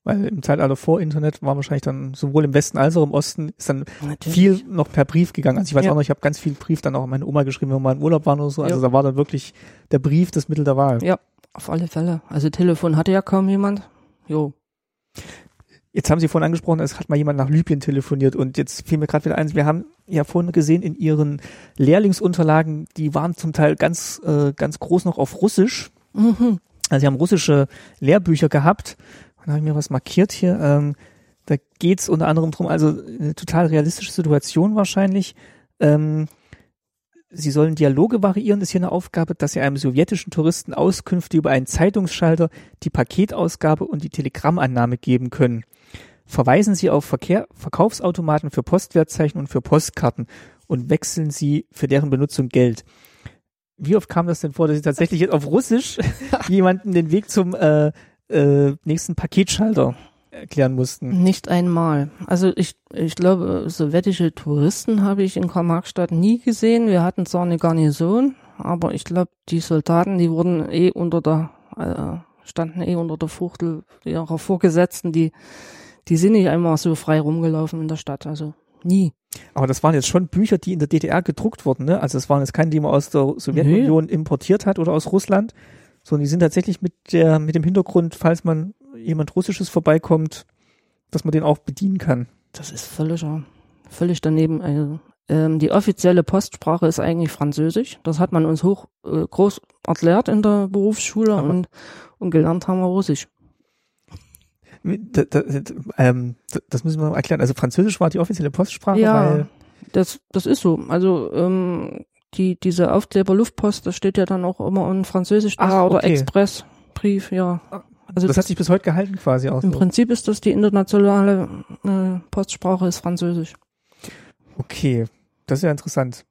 S1: weil im Zeitalter vor Internet war wahrscheinlich dann sowohl im Westen als auch im Osten ist dann Natürlich. viel noch per Brief gegangen. Also ich weiß ja. auch noch, ich habe ganz viel Brief dann auch an meine Oma geschrieben, wenn wir mal im Urlaub waren oder so. Also ja. da war dann wirklich der Brief das Mittel der Wahl.
S2: Ja, auf alle Fälle. Also Telefon hatte ja kaum jemand. Jo.
S1: Jetzt haben Sie vorhin angesprochen, es hat mal jemand nach Libyen telefoniert und jetzt fiel mir gerade wieder eins, wir haben ja vorhin gesehen in Ihren Lehrlingsunterlagen, die waren zum Teil ganz, äh, ganz groß noch auf Russisch. Mhm. Also Sie haben russische Lehrbücher gehabt dann habe ich mir was markiert hier. Ähm, da geht's unter anderem drum, also eine total realistische Situation wahrscheinlich. Ähm, Sie sollen Dialoge variieren, ist hier eine Aufgabe, dass Sie einem sowjetischen Touristen Auskünfte über einen Zeitungsschalter, die Paketausgabe und die Telegrammannahme geben können. Verweisen Sie auf Verkehr, Verkaufsautomaten für Postwertzeichen und für Postkarten und wechseln Sie für deren Benutzung Geld. Wie oft kam das denn vor, dass Sie tatsächlich jetzt auf Russisch [LAUGHS] jemanden den Weg zum äh, äh, nächsten Paketschalter erklären mussten.
S2: Nicht einmal. Also ich, ich glaube, sowjetische Touristen habe ich in Karl-Marx-Stadt nie gesehen. Wir hatten zwar eine Garnison, aber ich glaube, die Soldaten, die wurden eh unter der, äh, standen eh unter der Fuchtel ihrer Vorgesetzten, die, die sind nicht einmal so frei rumgelaufen in der Stadt. Also nie.
S1: Aber das waren jetzt schon Bücher, die in der DDR gedruckt wurden, ne? Also es waren jetzt keine, die man aus der Sowjetunion nee. importiert hat oder aus Russland, sondern die sind tatsächlich mit der, mit dem Hintergrund, falls man jemand Russisches vorbeikommt, dass man den auch bedienen kann.
S2: Das ist völlig, völlig daneben. Also Ähm, die offizielle Postsprache ist eigentlich Französisch. Das hat man uns hoch äh, groß erklärt in der Berufsschule und, und gelernt haben wir Russisch.
S1: Da, da, ähm, das müssen wir mal erklären. Also Französisch war die offizielle Postsprache,
S2: Ja, das, das ist so. Also ähm, die, diese Aufkleber Luftpost, das steht ja dann auch immer in Französisch da
S1: Ach,
S2: oder
S1: okay.
S2: Expressbrief, ja. Also
S1: das hat sich bis heute gehalten quasi auch
S2: im
S1: so.
S2: Prinzip ist das die internationale äh, Postsprache ist Französisch.
S1: Okay, das ist ja interessant.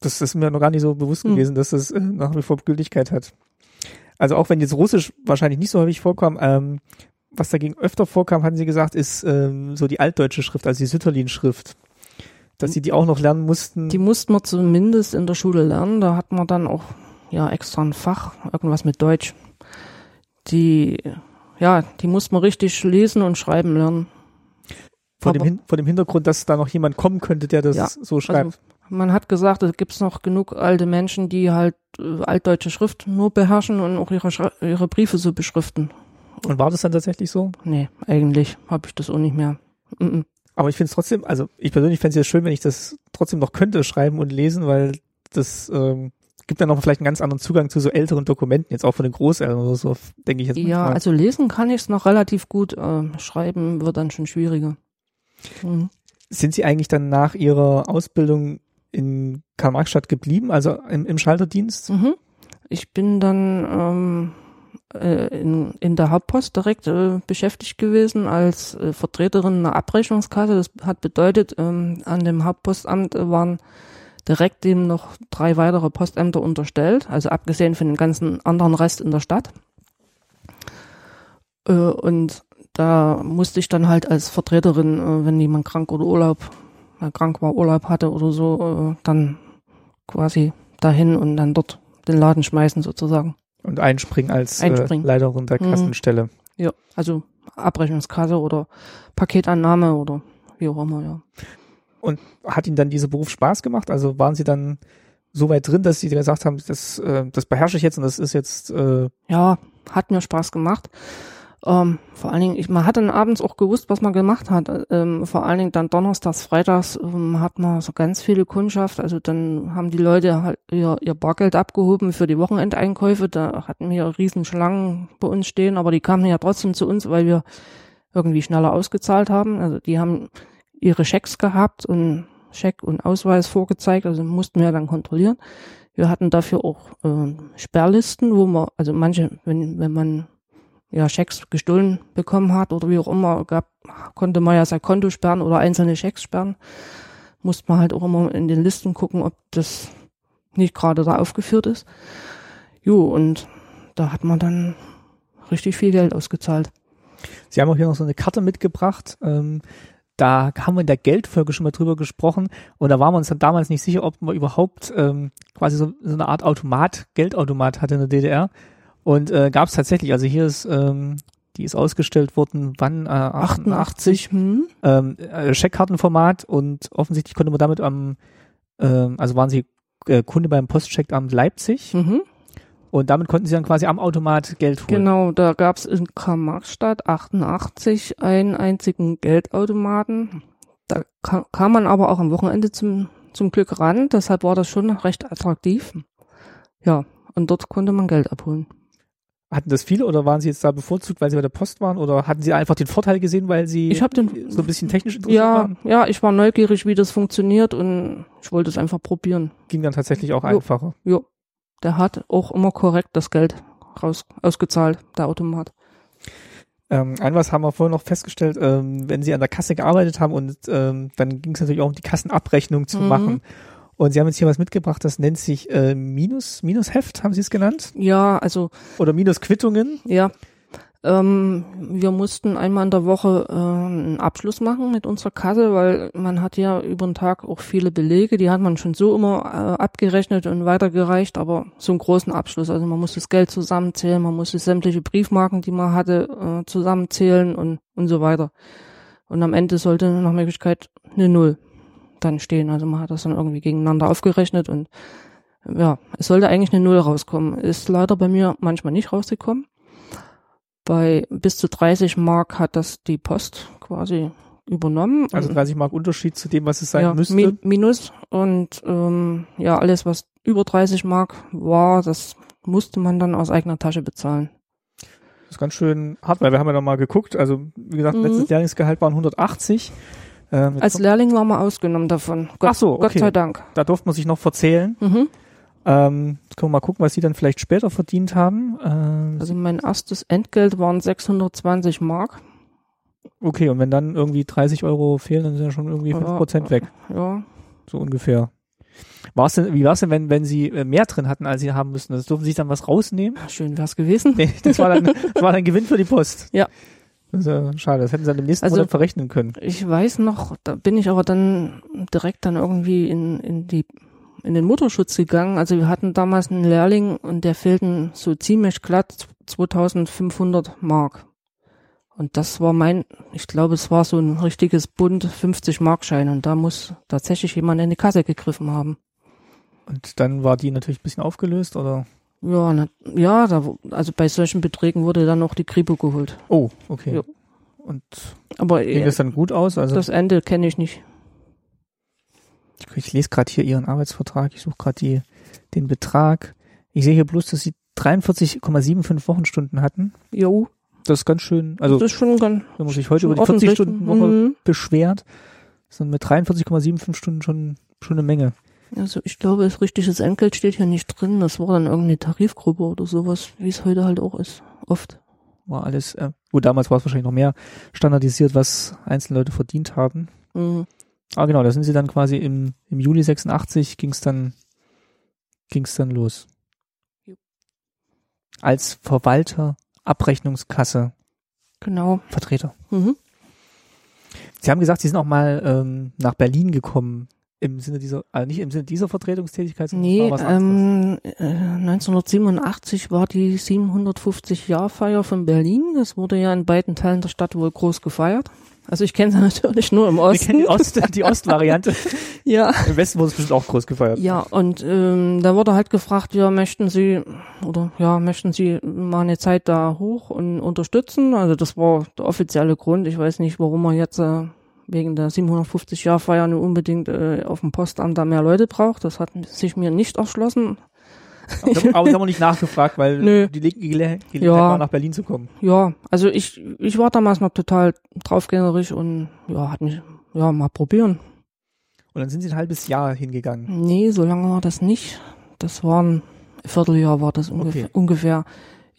S1: Das ist mir noch gar nicht so bewusst
S2: Hm.
S1: gewesen, dass das äh, nach wie vor Gültigkeit hat. Also auch wenn jetzt Russisch wahrscheinlich nicht so häufig vorkam, ähm, was dagegen öfter vorkam, hatten sie gesagt, ist ähm, so die altdeutsche Schrift, also die Sütterlin-Schrift. Dass sie die auch noch lernen mussten.
S2: Die mussten wir zumindest in der Schule lernen. Da hatten wir dann auch ja extra ein Fach, irgendwas mit Deutsch. Die ja, die mussten wir richtig lesen und schreiben lernen.
S1: vor, dem
S2: aber-
S1: vor dem Hintergrund, dass da noch jemand kommen könnte, der das
S2: Ja,
S1: so schreibt.
S2: Man hat gesagt, es gibt noch genug alte Menschen, die halt äh, altdeutsche Schrift nur beherrschen und auch ihre, Schra ihre Briefe so beschriften.
S1: Und war das dann tatsächlich so?
S2: Nee, eigentlich habe ich das auch nicht mehr. Mhm.
S1: Aber ich finde es trotzdem, also ich persönlich fände es ja schön, wenn ich das trotzdem noch könnte, schreiben und lesen, weil das ähm, gibt dann noch vielleicht einen ganz anderen Zugang zu so älteren Dokumenten, jetzt auch von den Großeltern oder so, denke ich jetzt
S2: Ja,
S1: manchmal.
S2: also lesen kann ich es noch relativ gut, äh, schreiben wird dann schon schwieriger. Mhm.
S1: Sind Sie eigentlich dann nach Ihrer Ausbildung in Karl-Marx-Stadt geblieben, also im, im Schalterdienst?
S2: Mhm. Ich bin dann ähm, äh, in, in der Hauptpost direkt äh, beschäftigt gewesen als äh, Vertreterin einer Abrechnungskasse. Das hat bedeutet, ähm, an dem Hauptpostamt äh, waren direkt dem noch drei weitere Postämter unterstellt, also abgesehen von dem ganzen anderen Rest in der Stadt. Äh, und da musste ich dann halt als Vertreterin, äh, wenn jemand krank oder Urlaub, äh, krank war, Urlaub hatte oder so, äh, dann quasi dahin und dann dort den Laden schmeißen sozusagen.
S1: Und einspringen als
S2: Einspringen.
S1: Äh, Leiterin der
S2: Mhm.
S1: Kassenstelle.
S2: Ja, also Abrechnungskasse oder Paketannahme oder wie auch immer, ja.
S1: Hat Ihnen dann dieser Beruf Spaß gemacht? Also waren Sie dann so weit drin, dass Sie gesagt haben, das, äh, das beherrsche ich jetzt und das ist jetzt äh,
S2: Ja, hat mir Spaß gemacht. Ähm, vor allen Dingen, ich, man hat dann abends auch gewusst, was man gemacht hat. Ähm, vor allen Dingen dann donnerstags, freitags ähm, hat man so ganz viele Kundschaft. Also dann haben die Leute halt ihr, ihr Bargeld abgehoben für die Wochenendeinkäufe. Da hatten wir riesen Schlangen bei uns stehen, aber die kamen ja trotzdem zu uns, weil wir irgendwie schneller ausgezahlt haben. Also die haben ihre Schecks gehabt und Scheck und Ausweis vorgezeigt, also mussten wir dann kontrollieren. Wir hatten dafür auch äh, Sperrlisten, wo man, also manche, wenn, wenn man ja Schecks gestohlen bekommen hat oder wie auch immer, gab, konnte man ja sein Konto sperren oder einzelne Schecks sperren. Musste man halt auch immer in den Listen gucken, ob das nicht gerade da aufgeführt ist. Jo, und da hat man dann richtig viel Geld ausgezahlt.
S1: Sie haben auch hier noch so eine Karte mitgebracht. Ähm, da haben wir in der Geldfolge schon mal drüber gesprochen und da waren wir uns dann damals nicht sicher, ob man überhaupt ähm, quasi so, so eine Art Automat, Geldautomat hatte in der DDR. Und äh, gab es tatsächlich, also hier ist, ähm, die ist ausgestellt worden, wann? Äh, 88.
S2: 88, hm?
S1: Ähm, äh, Scheckkartenformat und offensichtlich konnte man damit am, ähm, also waren sie äh, Kunde beim Postcheckamt Leipzig
S2: Mhm.
S1: und damit konnten sie dann quasi am Automat Geld holen.
S2: Genau, da gab es in Karl-Marx-Stadt 88 einen einzigen Geldautomaten. Da ka kam man aber auch am Wochenende zum, zum Glück ran, deshalb war das schon recht attraktiv. Ja, und dort konnte man Geld abholen.
S1: Hatten das viele oder waren Sie jetzt da bevorzugt, weil Sie bei der Post waren oder hatten Sie einfach den Vorteil gesehen, weil Sie
S2: Ich hab den-
S1: so ein bisschen technisch interessiert
S2: Ja,
S1: waren?
S2: ja, ich war neugierig, wie das funktioniert und ich wollte es einfach probieren.
S1: Ging dann tatsächlich auch
S2: Jo.
S1: einfacher.
S2: Jo, der hat auch immer korrekt das Geld raus, ausgezahlt, der Automat.
S1: Ähm, ein was haben wir vorhin noch festgestellt, ähm, wenn Sie an der Kasse gearbeitet haben und ähm, dann ging es natürlich auch um die Kassenabrechnung zu
S2: Mhm.
S1: machen. Und Sie haben jetzt hier was mitgebracht, das nennt sich äh, Minus, Minusheft, haben Sie es genannt?
S2: Ja, also
S1: Oder Minusquittungen.
S2: Ja. Ähm, wir mussten einmal in der Woche äh, einen Abschluss machen mit unserer Kasse, weil man hat ja über den Tag auch viele Belege, die hat man schon so immer äh, abgerechnet und weitergereicht, aber so einen großen Abschluss. Also man muss das Geld zusammenzählen, man musste sämtliche Briefmarken, die man hatte, äh, zusammenzählen und, und so weiter. Und am Ende sollte nach Möglichkeit eine Null dann stehen. Also man hat das dann irgendwie gegeneinander aufgerechnet und ja, es sollte eigentlich eine Null rauskommen. Ist leider bei mir manchmal nicht rausgekommen. Bei bis zu 30 Mark hat das die Post quasi übernommen.
S1: Also 30 Mark Unterschied zu dem, was es sein
S2: ja,
S1: müsste.
S2: Mi Minus und ähm, ja, alles, was über 30 Mark war, das musste man dann aus eigener Tasche bezahlen.
S1: Das ist ganz schön hart, weil wir haben ja noch mal geguckt. Also wie gesagt,
S2: Mhm.
S1: letztes Lehrlingsgehalt waren 180. Ähm,
S2: Als Lehrling war man ausgenommen davon. Gott,
S1: Ach so,
S2: Gott
S1: okay.
S2: sei Dank.
S1: da durfte man sich noch verzählen.
S2: Mhm.
S1: Ähm, jetzt können wir mal gucken, was sie dann vielleicht später verdient haben. Ähm,
S2: Also mein erstes Entgelt waren 620 Mark.
S1: okay, und wenn dann irgendwie 30 Euro fehlen, dann sind ja schon irgendwie 5% weg,
S2: Ja,
S1: so ungefähr. War's denn, wie war es denn, wenn, wenn sie äh, mehr drin hatten, als sie haben müssten? Das durften sie sich dann was rausnehmen?
S2: schön wär's gewesen.
S1: Nee, das war dann, [LAUGHS] das war dann Gewinn für die Post.
S2: Ja.
S1: Das ist ja schade, das hätten sie dann im nächsten
S2: Also-
S1: Monat verrechnen können.
S2: Ich weiß noch, da bin ich aber dann direkt dann irgendwie in, in die in den Mutterschutz gegangen. Also wir hatten damals einen Lehrling und der fehlten so ziemlich glatt 2500 Mark. Und das war mein, ich glaube, es war so ein richtiges Bund 50 Markschein und da muss tatsächlich jemand in die Kasse gegriffen haben.
S1: Und dann war die natürlich ein bisschen aufgelöst, oder?
S2: Ja, na, ja, da, also bei solchen Beträgen wurde dann auch die Kripo geholt.
S1: Oh, okay.
S2: Ja.
S1: Und
S2: Aber
S1: ging
S2: äh,
S1: das dann gut aus? Also
S2: das Ende kenne ich nicht.
S1: ich, ich lese gerade hier ihren Arbeitsvertrag, ich suche gerade die den Betrag. Ich sehe hier bloß, dass sie 43,75 Wochenstunden hatten.
S2: Jo,
S1: Das ist ganz schön, also
S2: das ist schon ganz
S1: wenn man sich heute über die
S2: ordentlich.
S1: 40-Stunden-Woche
S2: Mhm.
S1: beschwert, sind mit 43,75 Stunden schon, schon eine Menge.
S2: Also ich glaube, das richtiges Entgelt steht hier nicht drin. Das war dann irgendeine Tarifgruppe oder sowas, wie es heute halt auch ist. Oft.
S1: War alles, äh, gut, damals war es wahrscheinlich noch mehr standardisiert, was einzelne Leute verdient haben.
S2: Mhm.
S1: Ah, genau, da sind sie dann quasi im, im Juli 86 ging's dann, ging's dann los.
S2: Jo.
S1: Als Verwalter, Abrechnungskasse,
S2: Genau.
S1: Vertreter.
S2: Mhm.
S1: Sie haben gesagt, Sie sind auch mal ähm, nach Berlin gekommen. Im Sinne dieser, also nicht im Sinne dieser Vertretungstätigkeit, sondern
S2: Nee,
S1: was anderes.
S2: ähm, äh, 1987 war die 750-Jahr-Feier von Berlin. Das wurde ja in beiden Teilen der Stadt wohl groß gefeiert. Also ich kenne sie [LAUGHS] natürlich nur im
S1: Wir
S2: Osten.
S1: kennen die, Ost, die Ostvariante. [LAUGHS]
S2: ja.
S1: Im Westen wurde es bestimmt auch groß gefeiert.
S2: Ja, und ähm, da wurde halt gefragt, ja, möchten Sie oder ja, möchten Sie mal eine Zeit da hoch und unterstützen? Also das war der offizielle Grund. Ich weiß nicht, warum man jetzt äh, wegen der 750 Jahr Feier nur unbedingt äh, auf dem Postamt da mehr Leute braucht. Das hat sich mir nicht erschlossen.
S1: Aber, da- haben wir nicht nachgefragt, weil [LAUGHS]
S2: Nö.
S1: die Ge- Gele Gelegenheit
S2: Ja.
S1: war, nach Berlin zu kommen.
S2: Ja, also ich ich war damals noch total draufgängerisch und ja, hat mich ja mal probieren.
S1: Und dann sind Sie ein halbes Jahr hingegangen.
S2: Nee, so lange war das nicht. Das war ein Vierteljahr war das ungefähr.
S1: Okay.
S2: ungefähr.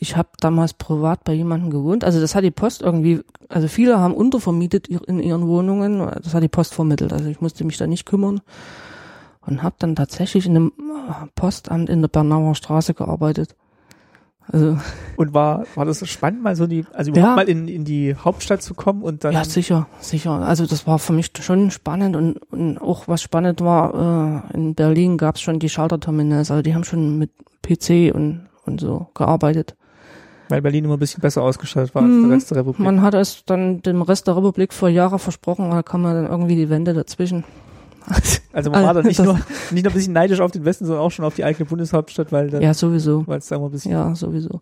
S2: Ich habe damals privat bei jemandem gewohnt. Also das hat die Post irgendwie, also viele haben untervermietet in ihren Wohnungen. Das hat die Post vermittelt. Also ich musste mich da nicht kümmern. Und habe dann tatsächlich in einem äh, Postamt in der Bernauer Straße gearbeitet. Also [LAUGHS]
S1: Und war, war das spannend, mal so die, also
S2: Ja.
S1: überhaupt mal in, in die Hauptstadt zu kommen und dann.
S2: ja, sicher, sicher. Also das war für mich schon spannend und, und auch was spannend war, äh, in Berlin gab es schon die Schalterterminals, also die haben schon mit PC und, und so gearbeitet.
S1: Weil Berlin immer ein bisschen besser ausgestattet war als
S2: Mhm.
S1: der Rest der Republik.
S2: Man hat es dann dem Rest der Republik vor Jahren versprochen, da kam man dann irgendwie die Wände dazwischen. [LAUGHS]
S1: also man war da nicht
S2: das-
S1: nur, nicht nur ein bisschen neidisch auf den Westen, sondern auch schon auf die eigene Bundeshauptstadt, weil dann,
S2: Ja, sowieso.
S1: weil es da immer ein bisschen,
S2: Ja, sowieso.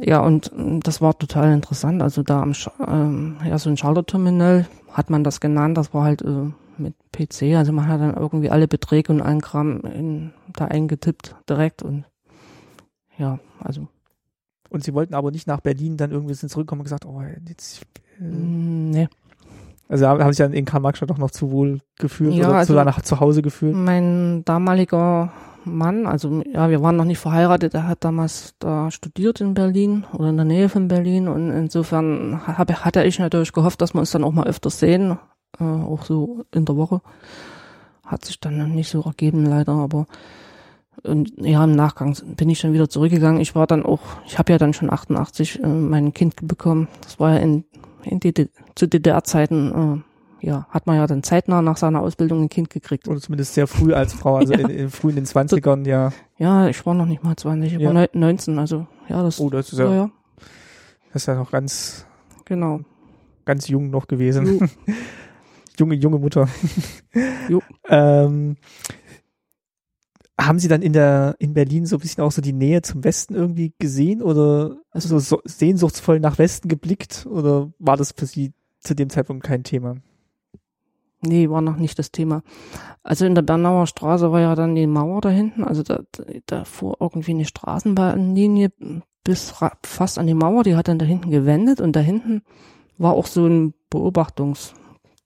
S2: Ja, und ähm, das war total interessant. Also da am ähm, ja, so ein Schalterterminal hat man das genannt, das war halt äh, mit PC, also man hat dann irgendwie alle Beträge und allen Kram in, da eingetippt direkt und ja, also
S1: und sie wollten aber nicht nach Berlin dann irgendwie sind zurückkommen und gesagt, oh, jetzt, äh,
S2: mm, nee.
S1: also haben sich dann in Karl-Marx-Stadt doch noch zu wohl gefühlt
S2: Ja,
S1: oder
S2: also-
S1: zu seiner zu Hause gefühlt.
S2: Mein damaliger Mann, also ja, wir waren noch nicht verheiratet, er hat damals da studiert in Berlin oder in der Nähe von Berlin und insofern habe, hatte ich natürlich gehofft, dass wir uns dann auch mal öfters sehen, äh, auch so in der Woche. Hat sich dann nicht so ergeben leider, aber und ja, im Nachgang bin ich dann wieder zurückgegangen. Ich war dann auch, ich habe ja dann schon 88 äh, mein Kind bekommen. Das war ja in, in DD, zu DDR-Zeiten, äh, ja, hat man ja dann zeitnah nach seiner Ausbildung ein Kind gekriegt.
S1: Oder zumindest sehr früh als Frau, also [LAUGHS]
S2: Ja.
S1: in, in früh in den 20ern, ja.
S2: Ja, ich war noch nicht mal 20, ich
S1: Ja.
S2: war neun- 19, also ja, das,
S1: Oh, das ist
S2: ja,
S1: ja,
S2: ja,
S1: das ist ja noch ganz,
S2: genau.
S1: ganz jung noch gewesen.
S2: Jo. [LAUGHS]
S1: junge, junge Mutter.
S2: Jo. [LAUGHS]
S1: ähm, haben Sie dann in der, in Berlin so ein bisschen auch so die Nähe zum Westen irgendwie gesehen oder also so sehnsuchtsvoll nach Westen geblickt oder war das für Sie zu dem Zeitpunkt kein Thema?
S2: Nee, war noch nicht das Thema. Also in der Bernauer Straße war ja dann die Mauer da hinten. Also da, da fuhr irgendwie eine Straßenbahnlinie bis fast an die Mauer. Die hat dann da hinten gewendet und da hinten war auch so ein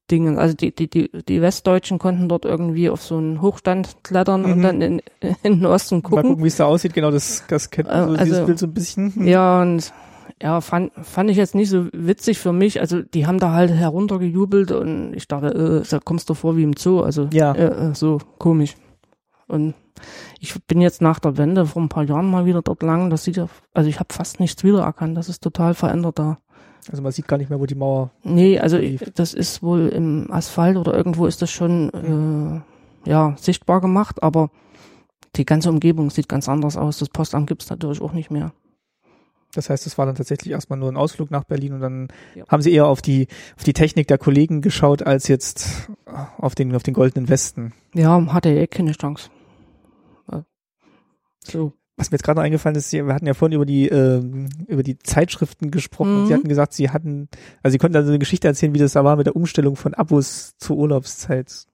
S2: Beobachtungsding. Also die, die, die, die Westdeutschen konnten dort irgendwie auf so einen Hochstand klettern mhm. und dann in, in den Osten gucken. Mal gucken,
S1: wie es da aussieht. Genau, das, das kennt man so, also, dieses Bild so ein bisschen.
S2: Hm. Ja, und ja, fand, fand ich jetzt nicht so witzig für mich. Also die haben da halt heruntergejubelt und ich dachte, äh, da kommst du vor wie im Zoo. Also ja. äh, äh so komisch. Und ich bin jetzt nach der Wende vor ein paar Jahren mal wieder dort lang. Das sieht ja, also ich habe fast nichts wiedererkannt. Das ist total verändert da.
S1: Also man sieht gar nicht mehr, wo die Mauer.
S2: Nee, also ich, das ist wohl im Asphalt oder irgendwo ist das schon äh, ja sichtbar gemacht, aber die ganze Umgebung sieht ganz anders aus. Das Postamt gibt's natürlich auch nicht mehr.
S1: Das heißt, es war dann tatsächlich erstmal nur ein Ausflug nach Berlin und dann ja. haben sie eher auf die, auf die Technik der Kollegen geschaut, als jetzt auf den, auf den goldenen Westen.
S2: Ja, hatte er eh keine Chance.
S1: So. Was mir jetzt gerade noch eingefallen ist, wir hatten ja vorhin über die, äh, über die Zeitschriften gesprochen. Mhm. Sie hatten gesagt, sie hatten, also sie konnten also eine Geschichte erzählen, wie das da war mit der Umstellung von Abos zur Urlaubszeit.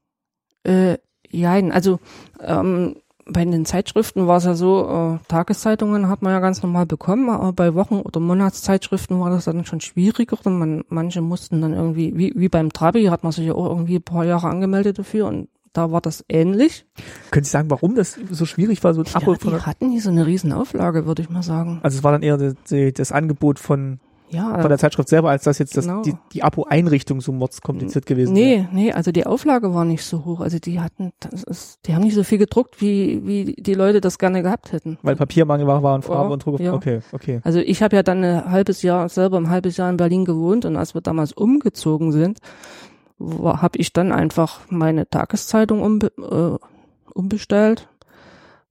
S2: Äh, ja, also ähm, bei den Zeitschriften war es ja so, äh, Tageszeitungen hat man ja ganz normal bekommen, aber bei Wochen- oder Monatszeitschriften war das dann schon schwieriger. Und man, manche mussten dann irgendwie, wie, wie beim Trabi, hat man sich ja auch irgendwie ein paar Jahre angemeldet dafür und da war das ähnlich.
S1: Können Sie sagen, warum das so schwierig war, so ein
S2: ja, Abo? Die hatten nie so eine riesen Auflage, würde ich mal sagen.
S1: Also es war dann eher das, das Angebot von ja, von der Zeitschrift selber, als das jetzt genau. das, die, die Abo-Einrichtung so mordskompliziert gewesen
S2: Nee, wäre. nee, also die Auflage war nicht so hoch. Also die hatten, ist, die haben nicht so viel gedruckt, wie, wie die Leute das gerne gehabt hätten.
S1: Weil Papiermangel war, war und Farbe oh, und Druck. Ja. Okay, okay.
S2: Also ich habe ja dann ein halbes Jahr, selber ein halbes Jahr in Berlin gewohnt und als wir damals umgezogen sind, habe ich dann einfach meine Tageszeitung umbe äh, umbestellt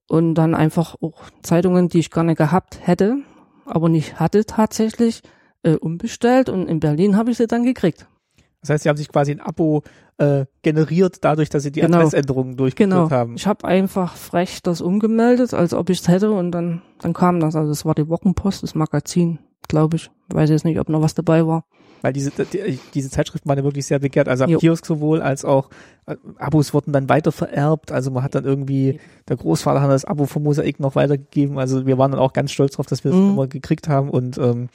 S2: und dann einfach auch Zeitungen, die ich gerne gehabt hätte, aber nicht hatte tatsächlich, äh, umbestellt und in Berlin habe ich sie dann gekriegt.
S1: Das heißt, sie haben sich quasi ein Abo äh, generiert, dadurch, dass sie die genau. Adressänderungen durchgeführt genau. haben.
S2: Ich habe einfach frech das umgemeldet, als ob ich es hätte und dann, dann kam das. Also das war die Wochenpost, das Magazin, glaube ich. Weiß jetzt nicht, ob noch was dabei war.
S1: Weil diese, die, diese Zeitschriften waren ja wirklich sehr begehrt. Also am jo. Kiosk sowohl als auch äh, Abos wurden dann weiter vererbt. Also man hat dann irgendwie, der Großvater hat das Abo vom Mosaik noch weitergegeben. Also wir waren dann auch ganz stolz drauf, dass wir es mhm. immer gekriegt haben und ähm,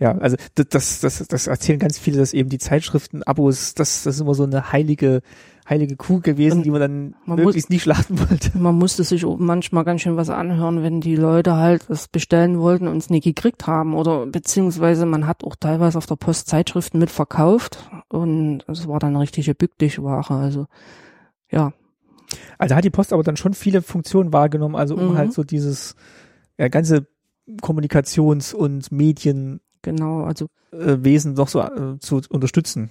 S1: ja, also das, das, das erzählen ganz viele, dass eben die Zeitschriften, Abos, das, das ist immer so eine heilige, heilige Kuh gewesen, Und die man dann man möglichst muss, nie schlachten wollte. [LAUGHS]
S2: Man musste sich manchmal ganz schön was anhören, wenn die Leute halt das bestellen wollten und es nie gekriegt haben. Oder beziehungsweise man hat auch teilweise auf der Post Zeitschriften mitverkauft und es war dann eine richtige Bückdichware. Also ja.
S1: Also hat die Post aber dann schon viele Funktionen wahrgenommen, also um mhm. halt so dieses ja, ganze Kommunikations- und Medien
S2: Genau, also
S1: äh, Wesen doch so äh, zu unterstützen.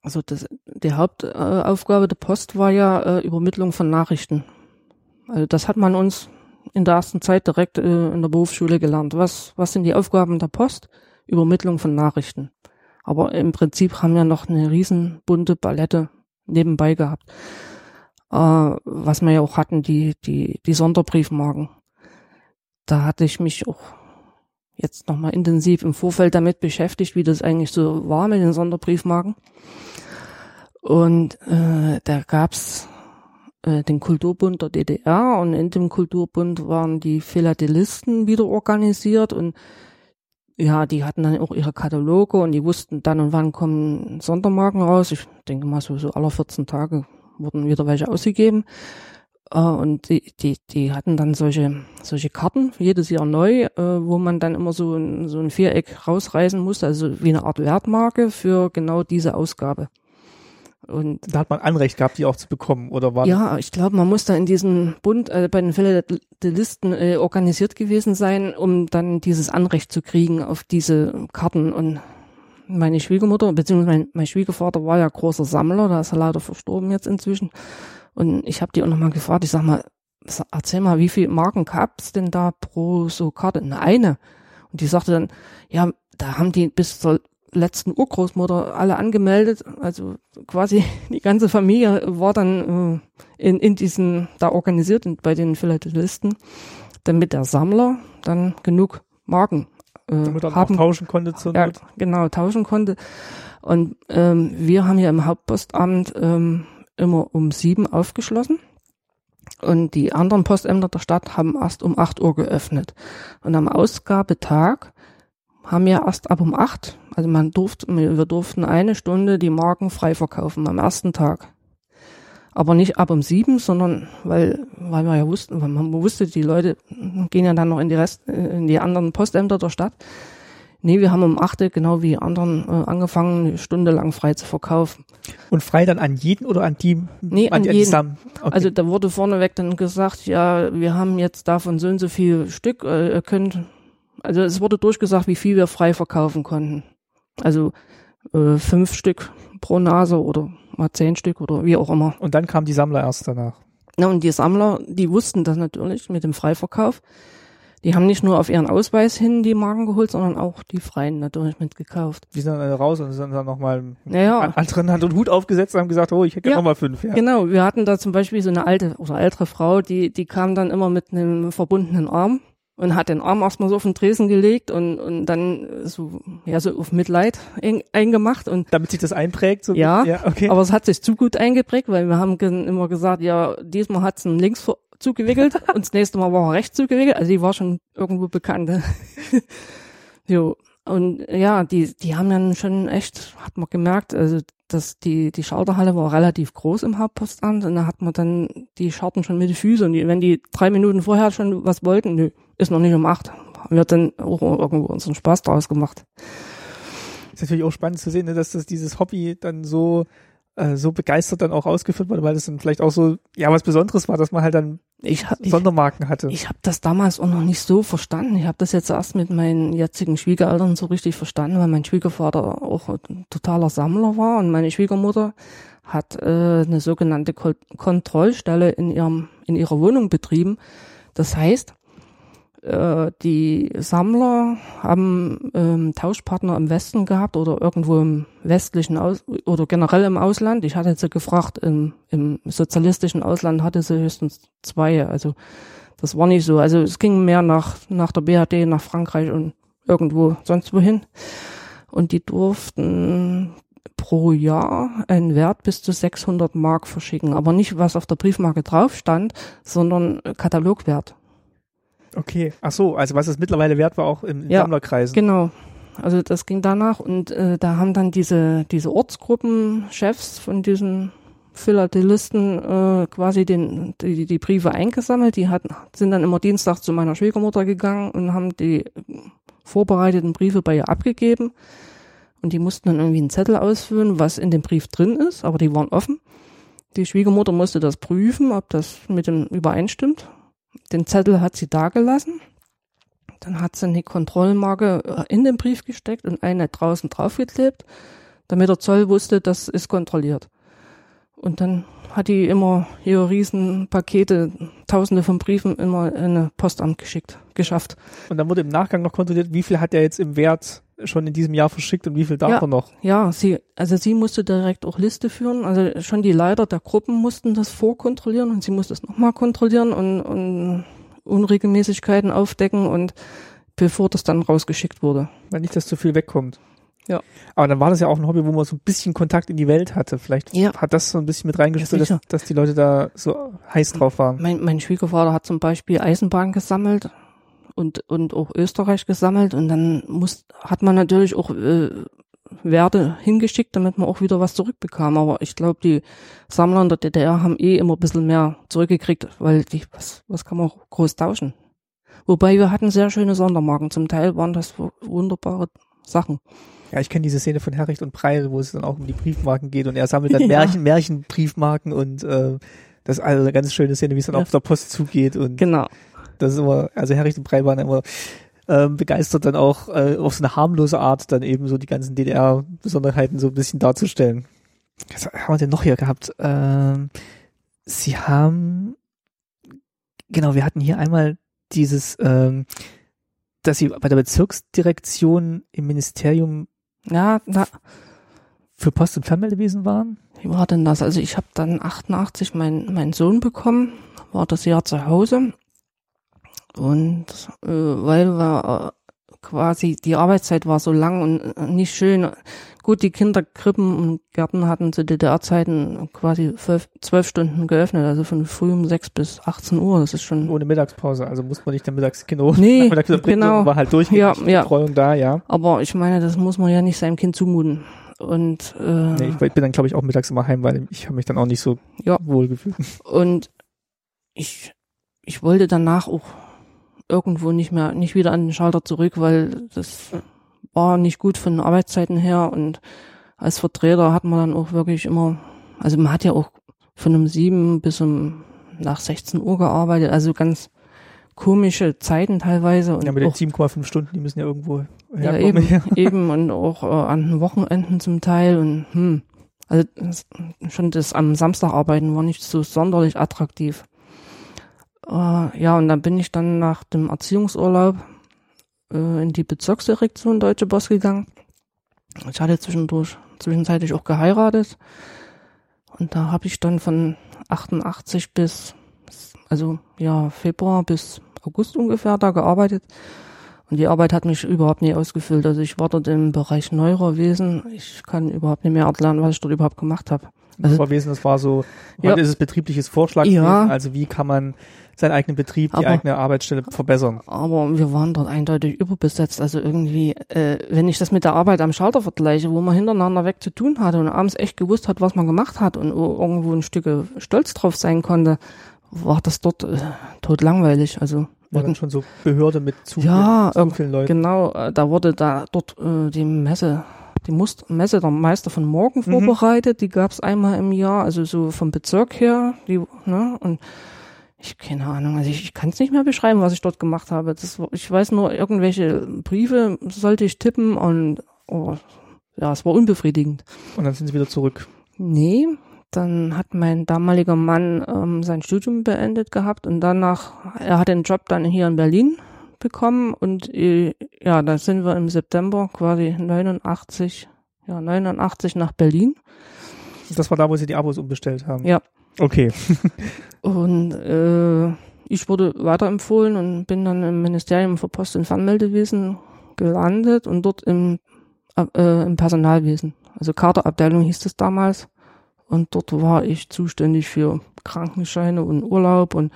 S2: Also das, die Hauptaufgabe der Post war ja äh, Übermittlung von Nachrichten. Also das hat man uns in der ersten Zeit direkt äh, in der Berufsschule gelernt. Was, was sind die Aufgaben der Post? Übermittlung von Nachrichten. Aber im Prinzip haben wir noch eine riesen bunte Palette nebenbei gehabt. Äh, was wir ja auch hatten, die, die, die Sonderbriefmarken. Da hatte ich mich auch jetzt nochmal intensiv im Vorfeld damit beschäftigt, wie das eigentlich so war mit den Sonderbriefmarken. Und äh, da gab's äh, den Kulturbund der DDR und in dem Kulturbund waren die Philatelisten wieder organisiert und ja, die hatten dann auch ihre Kataloge und die wussten dann und wann kommen Sondermarken raus. Ich denke mal so, so alle 14 Tage wurden wieder welche ausgegeben. Äh, und die, die, die hatten dann solche, solche Karten, jedes Jahr neu, äh, wo man dann immer so ein, so ein Viereck rausreißen musste, also wie eine Art Wertmarke für genau diese Ausgabe.
S1: Und da hat man Anrecht gehabt, die auch zu bekommen, oder war?
S2: Ja, ich glaube, man muss da in diesem Bund äh, bei den Philatelisten äh, organisiert gewesen sein, um dann dieses Anrecht zu kriegen auf diese Karten. Und meine Schwiegermutter, beziehungsweise mein, mein Schwiegervater war ja großer Sammler, da ist er leider verstorben jetzt inzwischen. Und ich habe die auch nochmal gefragt, ich sag mal, erzähl mal, wie viele Marken gab's denn da pro so Karte? Eine. Und die sagte dann, ja, da haben die bis zur letzten Urgroßmutter alle angemeldet. Also quasi [LAUGHS] die ganze Familie war dann äh, in, in diesen, da organisiert bei den Philatelisten, damit der Sammler dann genug Marken äh,
S1: Damit er
S2: haben
S1: tauschen konnte zur
S2: ja, genau, tauschen konnte. Und ähm, wir haben ja im Hauptpostamt ähm, immer um sieben aufgeschlossen. Und die anderen Postämter der Stadt haben erst um acht Uhr geöffnet. Und am Ausgabetag haben wir erst ab um acht, also man durfte, wir durften eine Stunde die Marken frei verkaufen am ersten Tag. Aber nicht ab um sieben, sondern weil, weil wir ja wussten, weil man wusste, die Leute gehen ja dann noch in die Rest, in die anderen Postämter der Stadt. Nee, wir haben um acht, genau wie anderen, äh, angefangen, eine Stunde lang frei zu verkaufen.
S1: Und frei dann an jeden oder an die?
S2: Nee, an
S1: die,
S2: jeden.
S1: Okay.
S2: Also da wurde vorneweg dann gesagt, ja, wir haben jetzt davon so und so viel Stück, äh, ihr könnt, also es wurde durchgesagt, wie viel wir frei verkaufen konnten. Also äh, fünf Stück pro Nase oder mal zehn Stück oder wie auch immer.
S1: und dann kamen die Sammler erst danach.
S2: Ja, und die Sammler, die wussten das natürlich mit dem Freiverkauf. Die haben nicht nur auf ihren Ausweis hin die Marken geholt, sondern auch die Freien natürlich mitgekauft.
S1: Die sind dann raus und sind dann nochmal
S2: Naja.
S1: an anderen Hand und Hut aufgesetzt und haben gesagt, oh, ich hätte
S2: ja.
S1: nochmal fünf. Ja.
S2: Genau, wir hatten da zum Beispiel so eine alte oder ältere Frau, die, die kam dann immer mit einem verbundenen Arm und hat den Arm erstmal so auf den Tresen gelegt und, und dann so, ja, so auf Mitleid ein, eingemacht und
S1: Damit sich das einprägt. So
S2: Ja,
S1: ja okay.
S2: aber es hat sich zu gut eingeprägt, weil wir haben immer gesagt, ja, diesmal hat es links vor- zugewickelt [LAUGHS] und das nächste Mal war er rechts zugewickelt, also die war schon irgendwo bekannt. [LAUGHS] jo. Und ja, die, die haben dann schon echt, hat man gemerkt, also dass die, die Schalterhalle war relativ groß im Hauptpostamt und da hat man dann die Scharten schon mit den Füßen und die, wenn die drei Minuten vorher schon was wollten, nö, ist noch nicht um acht. Haben wir dann auch irgendwo unseren Spaß draus gemacht.
S1: ist natürlich auch spannend zu sehen, ne, dass das dieses Hobby dann so äh, so begeistert dann auch ausgeführt wurde, weil das dann vielleicht auch so ja was Besonderes war, dass man halt dann
S2: Ich, hab- ich,
S1: Sondermarken hatte.
S2: Ich habe das damals auch noch nicht so verstanden. Ich habe das jetzt erst mit meinen jetzigen Schwiegereltern so richtig verstanden, weil mein Schwiegervater auch ein totaler Sammler war und meine Schwiegermutter hat äh, eine sogenannte Kontrollstelle in ihrem in ihrer Wohnung betrieben. Das heißt, äh, die Sammler haben ähm, Tauschpartner im Westen gehabt oder irgendwo im westlichen Aus oder generell im Ausland. Ich hatte sie gefragt, im, im sozialistischen Ausland hatte sie höchstens zwei. Also das war nicht so. Also es ging mehr nach, nach der BRD, nach Frankreich und irgendwo sonst wohin. Und die durften pro Jahr einen Wert bis zu 600 Mark verschicken. Aber nicht, was auf der Briefmarke drauf stand, sondern Katalogwert.
S1: Okay. Ach so, also was es mittlerweile wert war auch in, in
S2: Ja,
S1: Sammlerkreisen.
S2: Genau. Also das ging danach und äh, da haben dann diese diese Ortsgruppenchefs von diesen Philatelisten äh, quasi den die, die Briefe eingesammelt. Die hatten sind dann immer Dienstag zu meiner Schwiegermutter gegangen und haben die vorbereiteten Briefe bei ihr abgegeben und die mussten dann irgendwie einen Zettel ausfüllen, was in dem Brief drin ist, aber die waren offen. Die Schwiegermutter musste das prüfen, ob das mit dem übereinstimmt. Den Zettel hat sie dagelassen. Dann hat sie eine Kontrollmarke äh, in den Brief gesteckt und eine draußen draufgeklebt, damit der Zoll wusste, das ist kontrolliert. Und dann hat die immer ihre riesen Pakete, tausende von Briefen immer in eine Postamt geschickt, geschafft.
S1: Und dann wurde im Nachgang noch kontrolliert, wie viel hat er jetzt im Wert schon in diesem Jahr verschickt und wie viel darf
S2: Ja.
S1: er noch?
S2: Ja, sie, also sie musste direkt auch Liste führen. Also schon die Leiter der Gruppen mussten das vorkontrollieren und sie musste es nochmal kontrollieren und, und Unregelmäßigkeiten aufdecken und bevor das dann rausgeschickt wurde.
S1: Weil nicht, dass zu viel wegkommt.
S2: Ja.
S1: Aber dann war das ja auch ein Hobby, wo man so ein bisschen Kontakt in die Welt hatte. Vielleicht
S2: Ja.
S1: hat das so ein bisschen mit reingespielt,
S2: Ja,
S1: dass, dass die Leute da so heiß drauf waren.
S2: Mein, mein Schwiegervater hat zum Beispiel Eisenbahn gesammelt und, und auch Österreich gesammelt und dann muss, hat man natürlich auch äh, Werte hingeschickt, damit man auch wieder was zurückbekam. Aber ich glaube, die Sammler in der DDR haben eh immer ein bisschen mehr zurückgekriegt, weil die, was, was kann man auch groß tauschen? Wobei wir hatten sehr schöne Sondermarken. Zum Teil waren das wunderbare Sachen.
S1: Ja, ich kenne diese Szene von Herricht und Preil, wo es dann auch um die Briefmarken geht und er sammelt dann [LAUGHS]
S2: Ja.
S1: Märchen, Märchenbriefmarken und äh, das ist also eine ganz schöne Szene, wie es dann
S2: Ja.
S1: auf der Post zugeht und
S2: Genau.
S1: Das ist immer, also Herricht und Preil waren immer ähm, begeistert dann auch äh, auf so eine harmlose Art dann eben so die ganzen DDR-Besonderheiten so ein bisschen darzustellen. Was haben wir denn noch hier gehabt? Ähm, sie haben, genau, wir hatten hier einmal dieses, ähm, dass sie bei der Bezirksdirektion im Ministerium
S2: Ja, da,
S1: für Post- und Fernmeldewesen waren.
S2: Wie war denn das? Also ich habe dann 88 meinen meinen Sohn bekommen, war das Jahr zu Hause und äh, weil wir äh, quasi, die Arbeitszeit war so lang und äh, nicht schön. Gut, die Kinderkrippen und Gärten hatten zu DDR-Zeiten quasi zwölf, zwölf Stunden geöffnet, also von früh um sechs bis 18 Uhr. Das ist schon.
S1: Ohne Mittagspause, also muss man nicht dann mittags Kinder
S2: Nee, [LAUGHS] genau.
S1: war halt durchgehend
S2: Ja, ja.
S1: Betreuung da, ja.
S2: Aber ich meine, das muss man ja nicht seinem Kind zumuten. Und, äh,
S1: Nee, ich bin dann, glaube ich, auch mittags immer heim, weil ich habe mich dann auch nicht so
S2: Ja.
S1: wohl gefühlt.
S2: Und ich, ich wollte danach auch irgendwo nicht mehr, nicht wieder an den Schalter zurück, weil das war nicht gut von den Arbeitszeiten her und als Vertreter hat man dann auch wirklich immer, also man hat ja auch von um sieben bis um nach 16 Uhr gearbeitet, also ganz komische Zeiten teilweise und
S1: Ja, mit den
S2: auch
S1: 7,5 Stunden, die müssen ja irgendwo
S2: ja,
S1: herkommen.
S2: eben, [LAUGHS] eben und auch äh, an den Wochenenden zum Teil und hm, also schon das am Samstag arbeiten war nicht so sonderlich attraktiv. Äh, ja, und dann bin ich dann nach dem Erziehungsurlaub äh, in die Bezirksdirektion Deutsche Post gegangen. Ich hatte zwischendurch zwischenzeitlich auch geheiratet und da habe ich dann von 88 bis also ja Februar bis August ungefähr da gearbeitet. Und die Arbeit hat mich überhaupt nie ausgefüllt. Also ich war dort im Bereich Neurowesen. Ich kann überhaupt nicht mehr erklären, was ich dort überhaupt gemacht habe. Also-
S1: war Wesen, das war so,
S2: Ja.
S1: heute ist es betriebliches Vorschlag,
S2: Ja.
S1: also wie kann man seinen eigenen Betrieb, die
S2: Aber-
S1: eigene Arbeitsstelle verbessern.
S2: Aber wir waren dort eindeutig überbesetzt. Also irgendwie, äh, wenn ich das mit der Arbeit am Schalter vergleiche, wo man hintereinander weg zu tun hatte und abends echt gewusst hat, was man gemacht hat und wo irgendwo ein Stück stolz drauf sein konnte, war das dort äh, tot langweilig. Also
S1: War dann schon so Behörde mit zu,
S2: Ja,
S1: viel, zu vielen Leuten.
S2: Genau, äh, da wurde da dort äh, die Messe, die Must Messe der Meister von Morgen
S1: Mhm.
S2: vorbereitet. Die gab's einmal im Jahr, also so vom Bezirk her. Die, ne, und ich keine Ahnung, also ich, ich kann es nicht mehr beschreiben, was ich dort gemacht habe. Das, ich weiß nur, irgendwelche Briefe sollte ich tippen und oh, ja, es war unbefriedigend.
S1: Und dann sind sie wieder zurück.
S2: Nee, dann hat mein damaliger Mann ähm, sein Studium beendet gehabt und danach, er hat den Job dann hier in Berlin bekommen und äh, ja, dann sind wir im September quasi 89, ja 89 nach Berlin
S1: Das war da, wo sie die Abos umbestellt haben.
S2: Ja.
S1: Okay. [LAUGHS]
S2: und äh, ich wurde weiterempfohlen und bin dann im Ministerium für Post- und Fernmeldewesen gelandet und dort im, äh, im Personalwesen. Also Kaderabteilung hieß es damals. Und dort war ich zuständig für Krankenscheine und Urlaub. Und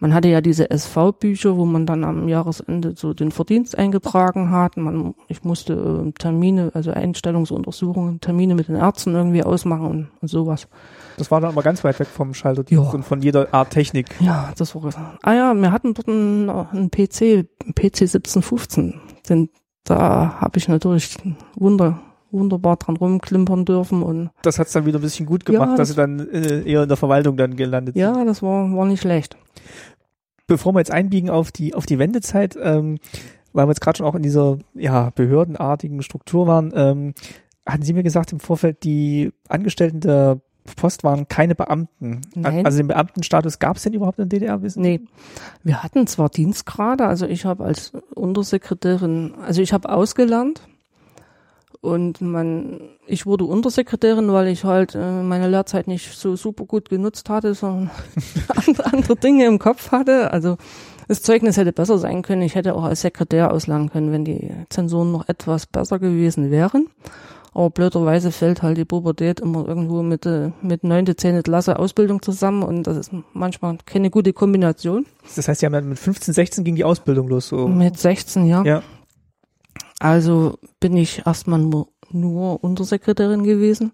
S2: man hatte ja diese SV-Bücher, wo man dann am Jahresende so den Verdienst eingetragen hat. Man, ich musste äh, Termine, also Einstellungsuntersuchungen, Termine mit den Ärzten irgendwie ausmachen und, und sowas.
S1: Das war dann aber ganz weit weg vom Schalterdienst
S2: Ja.
S1: und von jeder Art Technik.
S2: Ja, das war. Ah ja, wir hatten dort einen, einen PC, einen PC 1715. Den, da habe ich natürlich wunder, wunderbar dran rumklimpern dürfen und
S1: Das hat's dann wieder ein bisschen gut gemacht,
S2: Ja,
S1: dass sie dann äh, eher in der Verwaltung dann gelandet sind.
S2: ja, das war, war nicht schlecht.
S1: Bevor wir jetzt einbiegen auf die, auf die Wendezeit, ähm, weil wir jetzt gerade schon auch in dieser ja, behördenartigen Struktur waren, ähm, hatten Sie mir gesagt im Vorfeld, die Angestellten der Post waren keine Beamten.
S2: Nein.
S1: Also den Beamtenstatus gab es denn überhaupt in der DDR? Wissen Sie?
S2: Nee, wir hatten zwar Dienstgrade, also ich habe als Untersekretärin, also ich habe ausgelernt und man, ich wurde Untersekretärin, weil ich halt äh, meine Lehrzeit nicht so super gut genutzt hatte, sondern [LAUGHS] andere, Dinge im Kopf hatte. Also das Zeugnis hätte besser sein können. Ich hätte auch als Sekretär auslernen können, wenn die Zensuren noch etwas besser gewesen wären. Aber blöderweise fällt halt die Pubertät immer irgendwo mit, äh, mit neunte, zehnte Klasse Ausbildung zusammen und das ist manchmal keine gute Kombination.
S1: Das heißt, dann mit 15, 16 ging die Ausbildung los. So.
S2: Mit 16, ja.
S1: Ja.
S2: Also bin ich erstmal nur, nur Untersekretärin gewesen.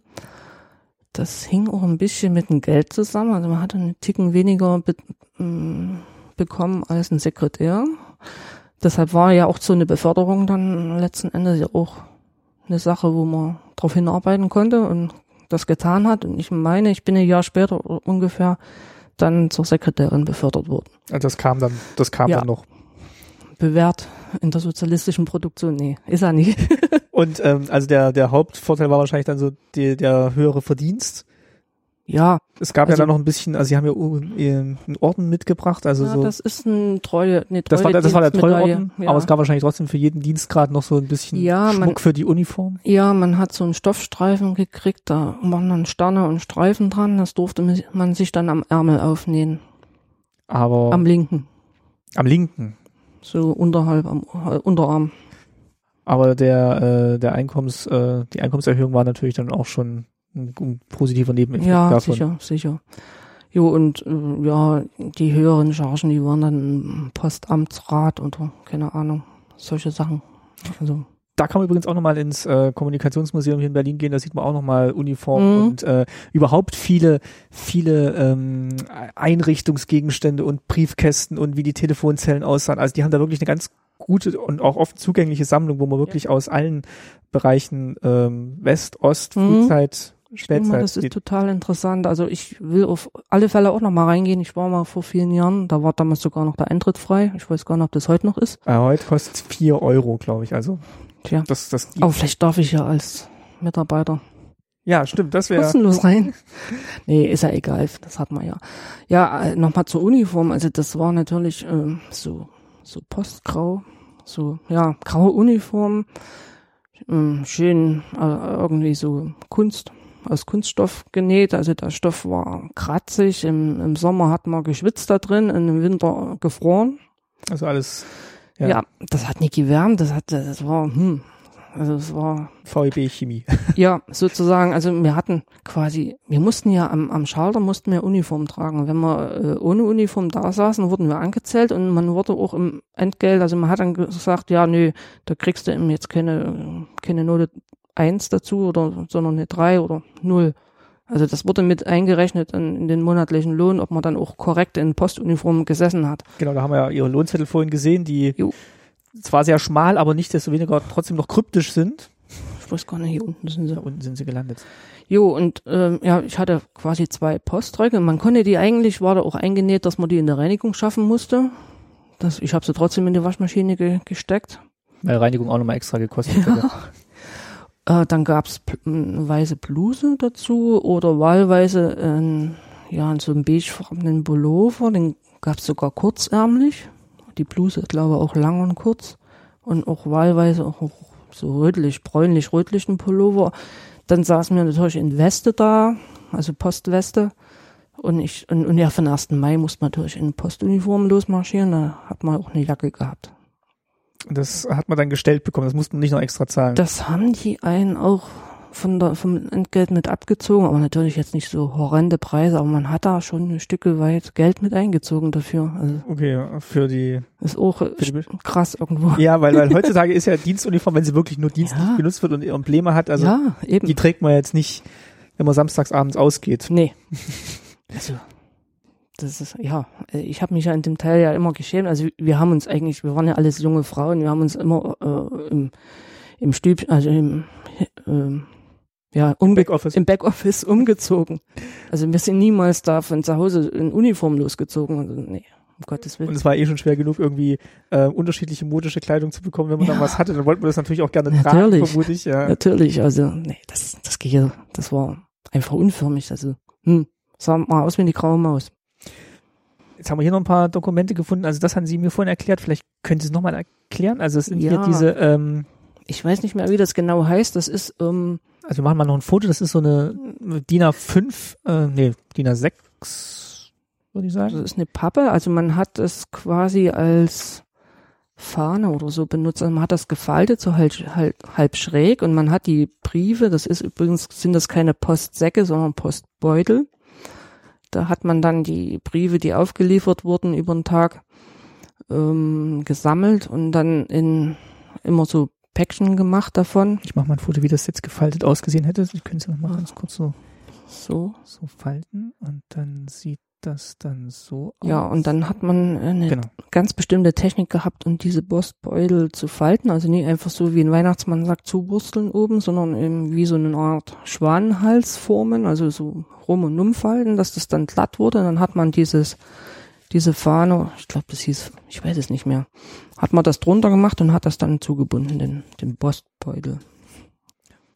S2: Das hing auch ein bisschen mit dem Geld zusammen. Also man hatte einen Ticken weniger be m, bekommen als ein Sekretär. Deshalb war ja auch so eine Beförderung dann letzten Endes ja auch eine Sache, wo man darauf hinarbeiten konnte und das getan hat. Und ich meine, ich bin ein Jahr später ungefähr dann zur Sekretärin befördert worden.
S1: Also das kam dann, das kam
S2: Ja.
S1: dann noch.
S2: Bewährt in der sozialistischen Produktion. Nee, ist er nicht. [LAUGHS]
S1: Und ähm, also der, der Hauptvorteil war wahrscheinlich dann so die, der höhere Verdienst.
S2: ja,
S1: Es gab ja
S2: Also-
S1: dann noch ein bisschen, also sie haben ja ihren einen Orden mitgebracht, also
S2: ja
S1: so.
S2: das ist ein treue, eine treue
S1: Das war, der- das war der treue
S2: Dienstmedaille.
S1: Orden,
S2: Ja.
S1: aber es gab wahrscheinlich trotzdem für jeden Dienstgrad noch so ein bisschen
S2: Ja, man-
S1: Schmuck für die Uniform.
S2: ja, man hat so einen Stoffstreifen gekriegt, da waren dann Sterne und Streifen dran, das durfte man sich dann am Ärmel aufnähen.
S1: Aber
S2: Am linken,
S1: am linken.
S2: So unterhalb am Unterarm.
S1: aber der, äh, der Einkommens, äh, die Einkommenserhöhung war natürlich dann auch schon ein, ein positiver Nebeneffekt
S2: Ja,
S1: davon.
S2: sicher, sicher. Jo, und äh, ja, die höheren Chargen, die waren dann im Postamtsrat oder keine Ahnung, solche Sachen. Also,
S1: Da kann man übrigens auch nochmal ins äh, Kommunikationsmuseum hier in Berlin gehen, da sieht man auch nochmal Uniform
S2: Mhm.
S1: und äh, überhaupt viele, viele ähm, Einrichtungsgegenstände und Briefkästen und wie die Telefonzellen aussahen. Also die haben da wirklich eine ganz gute und auch oft zugängliche Sammlung, wo man wirklich aus allen Bereichen ähm, West, Ost,
S2: Mhm.
S1: Frühzeit,
S2: ich denke mal, das ist total interessant. Also ich will auf alle Fälle auch noch mal reingehen. Ich war mal vor vielen Jahren, da war damals sogar noch der Eintritt frei. Ich weiß gar nicht, ob das heute noch ist.
S1: äh, heute kostet es vier Euro, glaube ich. Also
S2: Tja,
S1: das, das
S2: aber vielleicht darf ich ja als Mitarbeiter
S1: ja stimmt, das wäre
S2: kostenlos rein. [LAUGHS] Nee, ist ja egal, das hat man ja. Ja, äh, nochmal zur Uniform. Also das war natürlich ähm, so, so postgrau, so, ja, graue Uniform, ähm, schön äh, irgendwie so Kunst, aus Kunststoff genäht. Also der Stoff war kratzig. Im, im Sommer hat man geschwitzt da drin, im Winter gefroren.
S1: also alles
S2: Ja.
S1: Ja.
S2: das hat nicht gewärmt, das hat, das war, hm, also es war
S1: VEB Chemie. [LAUGHS]
S2: ja, sozusagen, also wir hatten quasi, wir mussten ja am, am Schalter mussten wir Uniform tragen. Wenn wir äh, ohne Uniform da saßen, wurden wir angezählt und man wurde auch im Entgelt, also man hat dann gesagt, ja, nö, da kriegst du eben jetzt keine, keine Note eins dazu oder, sondern eine drei oder null. Also das wurde mit eingerechnet in, in den monatlichen Lohn, ob man dann auch korrekt in Postuniform gesessen hat.
S1: Genau, da haben wir ja ihre Lohnzettel vorhin gesehen, die
S2: Jo.
S1: zwar sehr schmal, aber nichtsdestoweniger trotzdem noch kryptisch sind.
S2: Ich weiß gar nicht, hier unten sind sie.
S1: Da unten sind sie gelandet.
S2: Jo, und ähm, ja, ich hatte quasi zwei Posträuge. Man konnte die eigentlich, war da auch eingenäht, dass man die in der Reinigung schaffen musste. Das, ich habe sie trotzdem in die Waschmaschine ge gesteckt.
S1: Weil Reinigung auch nochmal extra gekostet hätte. [LAUGHS]
S2: Äh, dann gab's eine weiße Bluse dazu oder wahlweise ein, ja, so einen beigefarbenen Pullover. Den gab's sogar kurzärmlich. Die Bluse, ich glaube, auch lang und kurz. Und auch wahlweise auch so rötlich, bräunlich, rötlichen Pullover. Dann saßen wir natürlich in Weste da, also Postweste. Und ich, und, und ja, von 1. Mai musste man natürlich in Postuniform losmarschieren. Da hat man auch eine Jacke gehabt.
S1: Das hat man dann gestellt bekommen, das musste man nicht noch extra zahlen.
S2: Das haben die einen auch von der, vom Entgelt mit abgezogen, aber natürlich jetzt nicht so horrende Preise, aber man hat da schon ein Stücke weit Geld mit eingezogen dafür. Also
S1: okay, für die,
S2: ist auch
S1: die
S2: krass irgendwo.
S1: Ja, weil, weil heutzutage ist ja Dienstuniform, wenn sie wirklich nur dienstlich
S2: Ja.
S1: genutzt wird und Embleme hat, also
S2: ja, eben.
S1: die trägt man jetzt nicht, wenn man samstags abends ausgeht.
S2: nee. [LAUGHS] Also, das ist, ja, äh, ich habe mich ja in dem Teil ja immer geschämt. Also wir haben uns eigentlich, wir waren ja alles junge Frauen, wir haben uns immer äh, im, im Stüb, also im, ähm, ja, umge
S1: Backoffice.
S2: im Backoffice umgezogen. Also wir sind niemals da von zu Hause in Uniform losgezogen. Also, nee, um Gottes
S1: Und
S2: Willen.
S1: es war eh schon schwer genug, irgendwie äh, unterschiedliche modische Kleidung zu bekommen, wenn man dann
S2: Ja.
S1: was hatte. Dann wollte man das natürlich auch gerne tragen,
S2: Natürlich.
S1: vermute ich. Ja.
S2: Natürlich, also nee, das, das geht, das war einfach unförmlich. Also, hm, sah mal aus wie die graue Maus.
S1: Jetzt haben wir hier noch ein paar Dokumente gefunden. Also das haben Sie mir vorhin erklärt. Vielleicht können Sie es nochmal erklären. Also es sind hier
S2: Ja.
S1: diese, ähm,
S2: Ich weiß nicht mehr, wie das genau heißt. Das ist, ähm,
S1: also wir machen mal noch ein Foto. Das ist so eine DIN A5, äh, nee, DIN A6, würde ich
S2: das
S1: sagen.
S2: ist eine Pappe. Also man hat es quasi als Fahne oder so benutzt. Also man hat das gefaltet, so halt, halt halb schräg und man hat die Briefe, das ist übrigens, sind das keine Postsäcke, sondern Postbeutel. Da hat man dann die Briefe, die aufgeliefert wurden über den Tag, ähm, gesammelt und dann in immer so Päckchen gemacht davon.
S1: Ich mache mal ein Foto, wie das jetzt gefaltet ausgesehen hätte. Sie können es noch mal ganz kurz so,
S2: So.
S1: so falten und dann sieht das dann so aus.
S2: Ja, und dann hat man eine
S1: Genau.
S2: ganz bestimmte Technik gehabt, um diese Postbeutel zu falten. Also nicht einfach so wie ein Weihnachtsmann sagt, zuwursteln oben, sondern eben wie so eine Art Schwanenhals formen, also so rum und umfalten, dass das dann glatt wurde. Dann hat man dieses, diese Fahne, ich glaube, das hieß, ich weiß es nicht mehr, hat man das drunter gemacht und hat das dann zugebunden, den, den Postbeutel.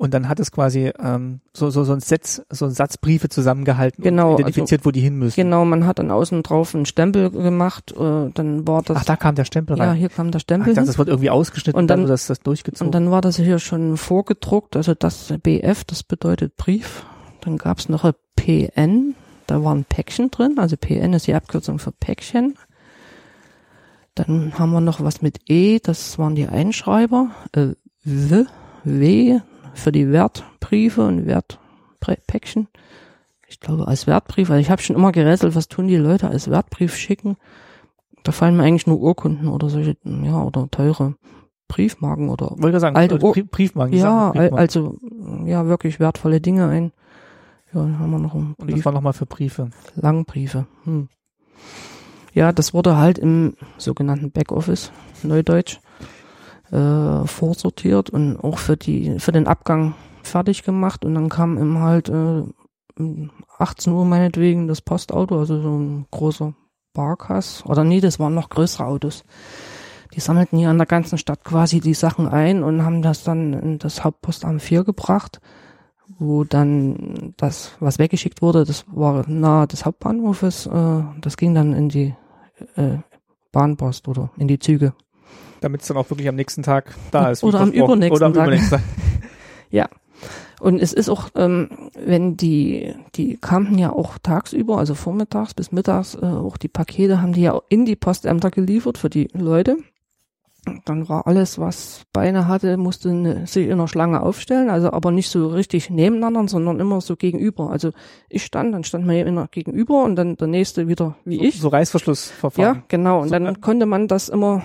S1: Und dann hat es quasi ähm, so, so, so ein Satz, so ein Satz Briefe zusammengehalten
S2: Genau,
S1: und identifiziert, wo die hin müssen.
S2: Genau, man hat dann außen drauf einen Stempel gemacht, äh, dann war das,
S1: Ach, da kam der Stempel
S2: ja,
S1: rein.
S2: hier kam der
S1: Ach,
S2: Stempel.
S1: ich dachte, das wird irgendwie ausgeschnitten
S2: Und
S1: dann,
S2: dann-
S1: das, das durchgezogen.
S2: Und dann war das hier schon vorgedruckt, also das BF, das bedeutet Brief. Dann gab's noch ein PN, da war ein Päckchen drin, also PN ist die Abkürzung für Päckchen. Dann haben wir noch was mit E, das waren die Einschreiber. Äh, W, W für die Wertbriefe und Wertpäckchen. Ich glaube als Wertbrief, weil ich habe schon immer gerätselt, was tun die Leute als Wertbrief schicken. Da fallen mir eigentlich nur Urkunden oder solche, ja, oder teure Briefmarken oder
S1: Wollte sagen,
S2: Alte
S1: also
S2: Ur-
S1: Brie- Briefmarken.
S2: ja,
S1: Briefmarken.
S2: also ja, wirklich wertvolle Dinge ein. Ja, dann haben wir noch einen
S1: Und das
S2: Brief,
S1: war nochmal für Briefe.
S2: Langbriefe. Hm. Ja, das wurde halt im sogenannten Backoffice, Neudeutsch, äh, vorsortiert und auch für die für den Abgang fertig gemacht und dann kam eben halt äh, um 18 Uhr meinetwegen das Postauto, also so ein großer Barkass oder nee, das waren noch größere Autos. Die sammelten hier an der ganzen Stadt quasi die Sachen ein und haben das dann in das Hauptpostamt 4 gebracht, wo dann das, was weggeschickt wurde, das war nahe des Hauptbahnhofes, äh, das ging dann in die äh, Bahnpost oder in die Züge.
S1: Damit es dann auch wirklich am nächsten Tag da ist.
S2: Oder am übernächsten
S1: Oder am
S2: Tag.
S1: übernächsten Tag. [LAUGHS]
S2: Und es ist auch, ähm, wenn die, die kamen ja auch tagsüber, also vormittags bis mittags, äh, auch die Pakete haben die ja in die Postämter geliefert für die Leute. Dann war alles, was Beine hatte, musste eine, sich in einer Schlange aufstellen, also aber nicht so richtig nebeneinander, sondern immer so gegenüber. Also ich stand, dann stand man immer gegenüber und dann der nächste wieder wie ich.
S1: So Reißverschlussverfahren.
S2: Ja, genau. Und
S1: So,
S2: dann
S1: äh,
S2: konnte man das immer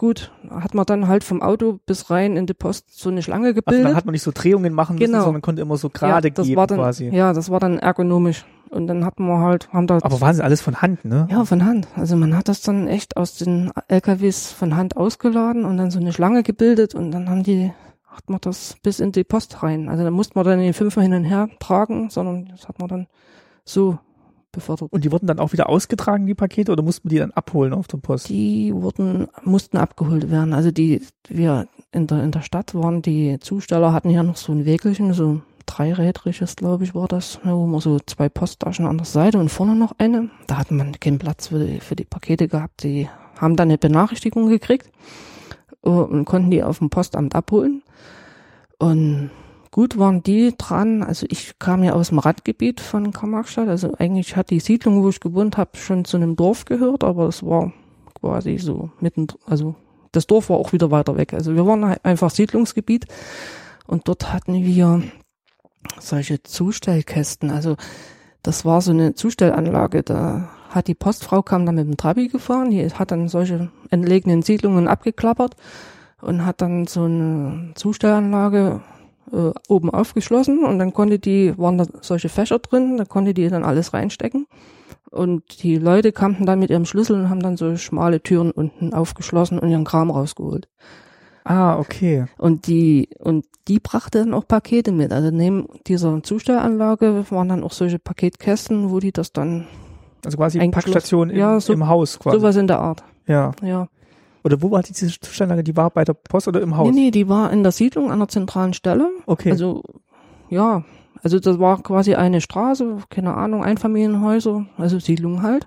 S2: gut, hat man dann halt vom Auto bis rein in die Post so eine Schlange
S1: Also
S2: gebildet.
S1: dann hat man nicht so Drehungen machen müssen,
S2: Genau.
S1: sondern konnte immer so gerade
S2: ja, das
S1: geben
S2: war dann,
S1: quasi.
S2: Ja, das war dann ergonomisch. Und dann hatten wir halt, haben da,
S1: Aber Wahnsinn, alles von Hand, ne?
S2: ja, von Hand. Also man hat das dann echt aus den LKWs von Hand ausgeladen und dann so eine Schlange gebildet und dann haben die, hat man das bis in die Post rein. Also da musste man dann den Fünfer hin und her tragen, sondern das hat man dann so befördert.
S1: Und die wurden dann auch wieder ausgetragen, die Pakete, oder mussten wir die dann abholen auf der Post?
S2: Die wurden, mussten abgeholt werden. Also die, wir in der, in der Stadt waren, die Zusteller hatten ja noch so ein Wägelchen, so dreirädriges, glaube ich, war das, ne, wo man so zwei Posttaschen an der Seite und vorne noch eine. Da hat man keinen Platz für die, für die Pakete gehabt. Die haben dann eine Benachrichtigung gekriegt äh, und konnten die auf dem Postamt abholen. Und gut waren die dran. Also ich kam ja aus dem Randgebiet von Karl-Marx-Stadt. Also eigentlich hat die Siedlung, wo ich gewohnt habe, schon zu einem Dorf gehört, aber es war quasi so mitten, also das Dorf war auch wieder weiter weg. Also wir waren einfach Siedlungsgebiet und dort hatten wir solche Zustellkästen. Also das war so eine Zustellanlage. Da hat die Postfrau kam dann mit dem Trabi gefahren, die hat dann solche entlegenen Siedlungen abgeklappert und hat dann so eine Zustellanlage äh, oben aufgeschlossen und dann konnte die, waren da solche Fächer drin, da konnte die dann alles reinstecken. Und die Leute kamen dann mit ihrem Schlüssel und haben dann so schmale Türen unten aufgeschlossen und ihren Kram rausgeholt.
S1: Ah, okay.
S2: Und die, und die brachte dann auch Pakete mit. Also neben dieser Zustellanlage waren dann auch solche Paketkästen, wo die das dann,
S1: Also quasi. Packstation im,
S2: Ja, so-
S1: im Haus quasi.
S2: sowas in der Art.
S1: Ja.
S2: Ja.
S1: Oder wo war die diese Zustellanlage? Die war bei der Post oder im Haus?
S2: Nee, nee, die war in der Siedlung an der zentralen Stelle.
S1: Okay.
S2: Also, ja, also das war quasi eine Straße, keine Ahnung, Einfamilienhäuser, also Siedlung halt.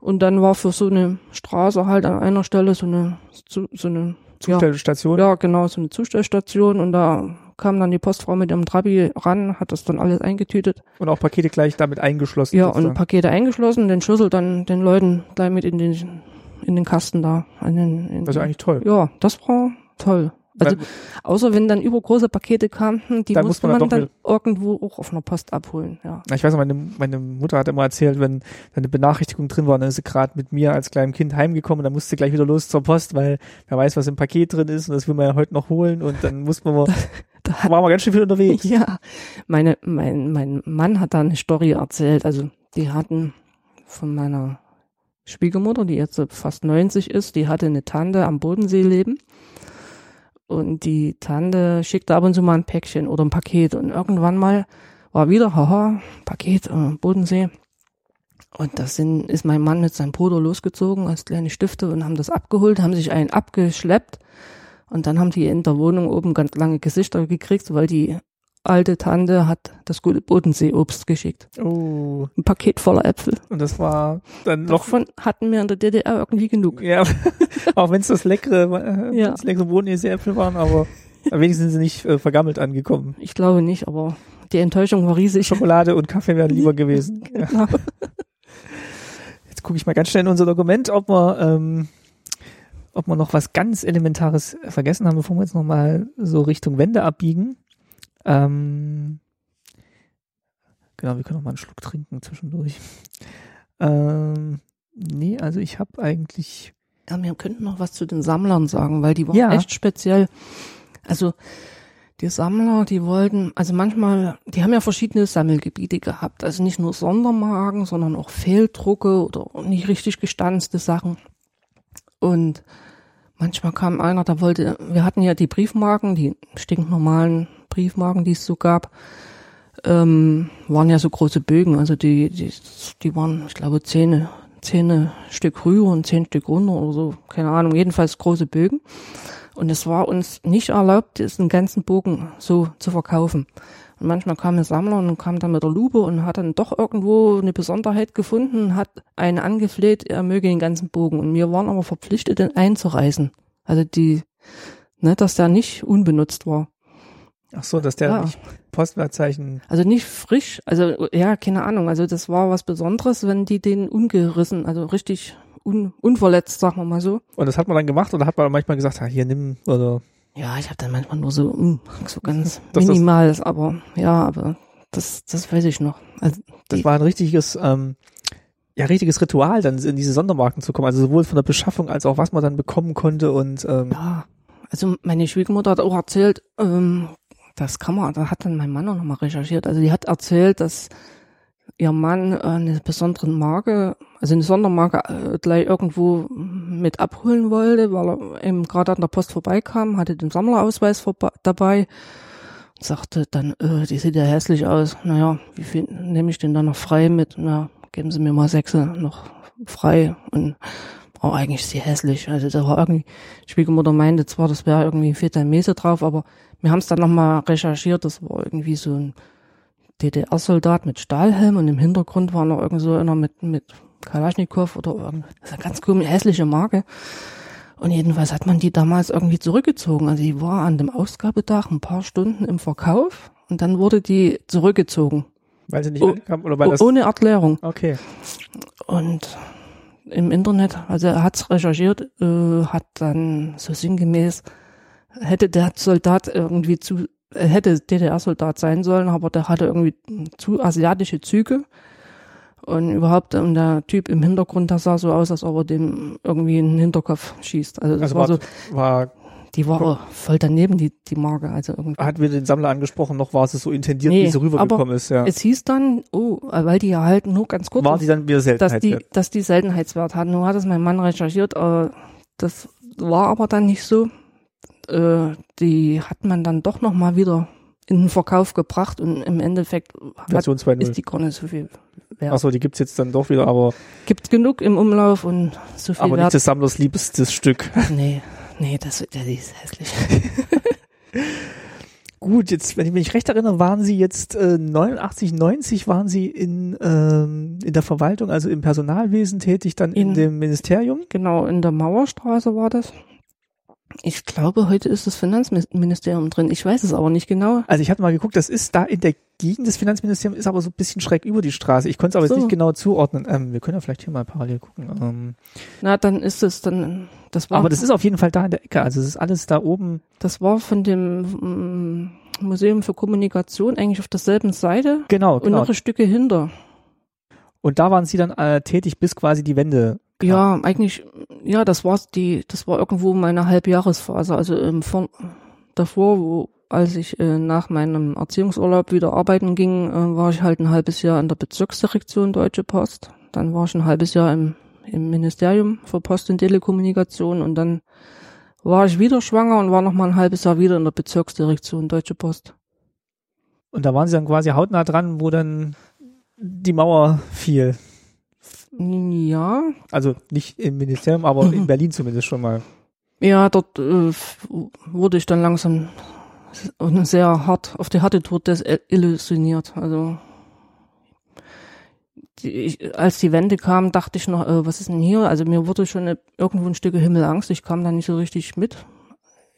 S2: Und dann war für so eine Straße halt an einer Stelle so eine, so, so eine, ja,
S1: Zustellstation.
S2: ja, genau, so eine Zustellstation und da kam dann die Postfrau mit ihrem Trabi ran, hat das dann alles eingetütet.
S1: Und auch Pakete gleich damit eingeschlossen.
S2: Ja, und
S1: sozusagen.
S2: Pakete eingeschlossen, den Schlüssel dann den Leuten gleich mit in den, in den Kasten da. In den, in
S1: ja eigentlich toll.
S2: ja, das war toll. Also, außer wenn dann übergroße Pakete kamen, die
S1: Dann muss
S2: musste
S1: man
S2: man,
S1: dann
S2: irgendwo auch auf einer Post abholen, ja.
S1: Ich weiß noch, meine, meine Mutter hat immer erzählt, wenn eine Benachrichtigung drin war, dann ist sie gerade mit mir als kleinem Kind heimgekommen, dann musste sie gleich wieder los zur Post, weil wer weiß, was im Paket drin ist und das will man ja heute noch holen und dann muss man [LAUGHS] mal,
S2: Da
S1: da waren wir ganz schön viel unterwegs.
S2: Ja, meine, mein, mein Mann hat da eine Story erzählt. Also, die hatten von meiner Schwiegermutter, die jetzt fast 90 ist, die hatte eine Tante am Bodensee leben. Und die Tante schickte ab und zu mal ein Päckchen oder ein Paket. Und irgendwann mal war wieder, haha, Paket, äh, Bodensee. Und das sind, ist mein Mann mit seinem Bruder losgezogen als kleine Stifte und haben das abgeholt, haben sich einen abgeschleppt. Und dann haben die in der Wohnung oben ganz lange Gesichter gekriegt, weil die alte Tante hat das gute Bodenseeobst geschickt.
S1: Oh,
S2: Ein Paket voller Äpfel.
S1: und das war dann noch,
S2: Davon hatten wir in der DDR irgendwie genug.
S1: ja, [LAUGHS] auch wenn es das leckere, äh,
S2: Ja.
S1: das leckere Bodenäpfel waren, aber [LAUGHS] wenigstens sind sie nicht äh, vergammelt angekommen.
S2: Ich glaube nicht, aber die Enttäuschung war riesig.
S1: Schokolade und Kaffee wären lieber [LAUGHS] gewesen.
S2: Genau.
S1: Jetzt gucke ich mal ganz schnell in unser Dokument, ob wir, ähm, ob wir noch was ganz Elementares vergessen haben, bevor wir jetzt nochmal so Richtung Wände abbiegen. Ähm, genau, wir können noch mal einen Schluck trinken zwischendurch. Ähm, nee, also ich habe eigentlich.
S2: Ja, wir könnten noch was zu den Sammlern sagen, weil die waren
S1: Ja.
S2: echt speziell. Also die Sammler, die wollten, also manchmal, die haben ja verschiedene Sammelgebiete gehabt. Also nicht nur Sondermarken, sondern auch Fehldrucke oder nicht richtig gestanzte Sachen. Und manchmal kam einer, der wollte, wir hatten ja die Briefmarken, die stinknormalen Briefmarken, die es so gab, ähm, waren ja so große Bögen. Also die, die, die waren, ich glaube, zehn, zehn Stück rüber und zehn Stück runter oder so. Keine Ahnung, jedenfalls große Bögen. Und es war uns nicht erlaubt, diesen ganzen Bogen so zu verkaufen. Und manchmal kam ein Sammler und kam dann mit der Lupe und hat dann doch irgendwo eine Besonderheit gefunden und hat einen angefleht, er möge den ganzen Bogen. Und wir waren aber verpflichtet, den einzureißen. Also die, ne, dass der nicht unbenutzt war.
S1: Ach so, dass der
S2: Ja.
S1: nicht Postwertzeichen.
S2: Also nicht frisch, also ja, keine Ahnung. Also das war was Besonderes, wenn die den ungerissen, also richtig un, unverletzt, sagen wir mal so.
S1: Und das hat man dann gemacht oder hat man manchmal gesagt, ah, hier nimm oder
S2: Ja, ich habe dann manchmal nur so, mm, so ganz [LAUGHS]
S1: Das- das-
S2: minimal, aber ja, aber das, das weiß ich noch. Also
S1: das war ein richtiges, ähm, ja, richtiges Ritual, dann in diese Sondermarken zu kommen. Also sowohl von der Beschaffung als auch was man dann bekommen konnte und ähm,
S2: ja, also meine Schwiegermutter hat auch erzählt, ähm, das kann man, da hat dann mein Mann auch nochmal recherchiert. Also die hat erzählt, dass ihr Mann eine besondere Marke, also eine Sondermarke äh, gleich irgendwo mit abholen wollte, weil er eben gerade an der Post vorbeikam, hatte den Sammlerausweis dabei und sagte dann, äh, die sieht ja hässlich aus. Naja, wie viel nehme ich denn da noch frei mit? Na, geben Sie mir mal sechs noch frei und oh, eigentlich ist sie hässlich. Also da war irgendwie, Schwiegermutter meinte zwar, das wäre irgendwie Vietnamese drauf, aber wir haben es dann nochmal recherchiert, das war irgendwie so ein DDR-Soldat mit Stahlhelm und im Hintergrund war noch irgend so einer mit, mit Kalaschnikow oder irgend, das ist eine ganz komische, hässliche Marke. Und jedenfalls hat man die damals irgendwie zurückgezogen. Also die war an dem Ausgabetag ein paar Stunden im Verkauf und dann wurde die zurückgezogen.
S1: weil sie nicht
S2: Oh,
S1: ankam oder weil
S2: Oh,
S1: das
S2: ohne Erklärung.
S1: okay.
S2: Und im Internet, also er hat's recherchiert, äh, hat dann so sinngemäß, hätte der Soldat irgendwie zu, er hätte DDR-Soldat sein sollen, aber der hatte irgendwie zu asiatische Züge. Und überhaupt, und der Typ im Hintergrund, der sah so aus, als ob er dem irgendwie in den Hinterkopf schießt. Also das
S1: Also
S2: war so,
S1: war
S2: die war voll daneben, die, die Marke. Also irgendwie.
S1: hat wir den Sammler angesprochen, noch war es so intendiert,
S2: Nee,
S1: wie sie rübergekommen
S2: aber
S1: ist, ja.
S2: Es hieß dann, oh, weil die ja halt nur ganz kurz
S1: War sie dann wieder
S2: dass
S1: Seltenheit.
S2: die, dass die Seltenheitswert hatten. Nun hat es mein Mann recherchiert, äh, das war aber dann nicht so. Äh, die hat man dann doch noch mal wieder in den Verkauf gebracht und im Endeffekt hat, ist
S1: 2.0.
S2: die gar nicht so viel wert.
S1: Achso, die gibt's jetzt dann doch wieder, aber,
S2: Gibt genug im Umlauf und so viel
S1: aber nicht
S2: wert.
S1: des Sammlers liebstes Stück. [LAUGHS]
S2: Nee, nee, das, die ist hässlich. [LAUGHS]
S1: Gut, jetzt, wenn ich mich recht erinnere, waren Sie jetzt äh, 89, 90 waren Sie in, ähm, in der Verwaltung, also im Personalwesen tätig, dann in,
S2: In-
S1: dem Ministerium.
S2: genau, in der Mauerstraße war das. Ich glaube, heute ist das Finanzministerium drin. Ich weiß es aber nicht genau.
S1: Also ich habe mal geguckt, das ist da in der Gegend des Finanzministeriums, ist aber so ein bisschen schräg über die Straße. Ich konnte es aber
S2: So.
S1: jetzt nicht genau zuordnen. Ähm, wir können ja vielleicht hier mal parallel gucken. Ähm,
S2: Na, dann ist es dann, das war
S1: aber das ist auf jeden Fall da in der Ecke. Also es ist alles da oben.
S2: Das war von dem mm, Museum für Kommunikation eigentlich auf derselben Seite
S1: Genau,
S2: und
S1: genau.
S2: noch ein Stücke hinter.
S1: Und da waren Sie dann äh, tätig, bis quasi die Wende.
S2: Ja, eigentlich, ja, das war die, das war irgendwo meine Halbjahresphase. Also ähm, von, davor, wo, als ich äh, nach meinem Erziehungsurlaub wieder arbeiten ging, äh, war ich halt ein halbes Jahr in der Bezirksdirektion Deutsche Post. Dann war ich ein halbes Jahr im, im Ministerium für Post und Telekommunikation und dann war ich wieder schwanger und war noch mal ein halbes Jahr wieder in der Bezirksdirektion Deutsche Post.
S1: Und da waren Sie dann quasi hautnah dran, wo dann die Mauer fiel.
S2: Ja,
S1: Also nicht im Ministerium, aber in Berlin zumindest schon mal.
S2: Ja, dort äh, wurde ich dann langsam sehr hart auf die harte Tour desillusioniert. Also die, ich, als die Wende kam, dachte ich noch, äh, was ist denn hier? Also mir wurde schon eine, irgendwo ein Stück Himmelangst. Ich kam da nicht so richtig mit.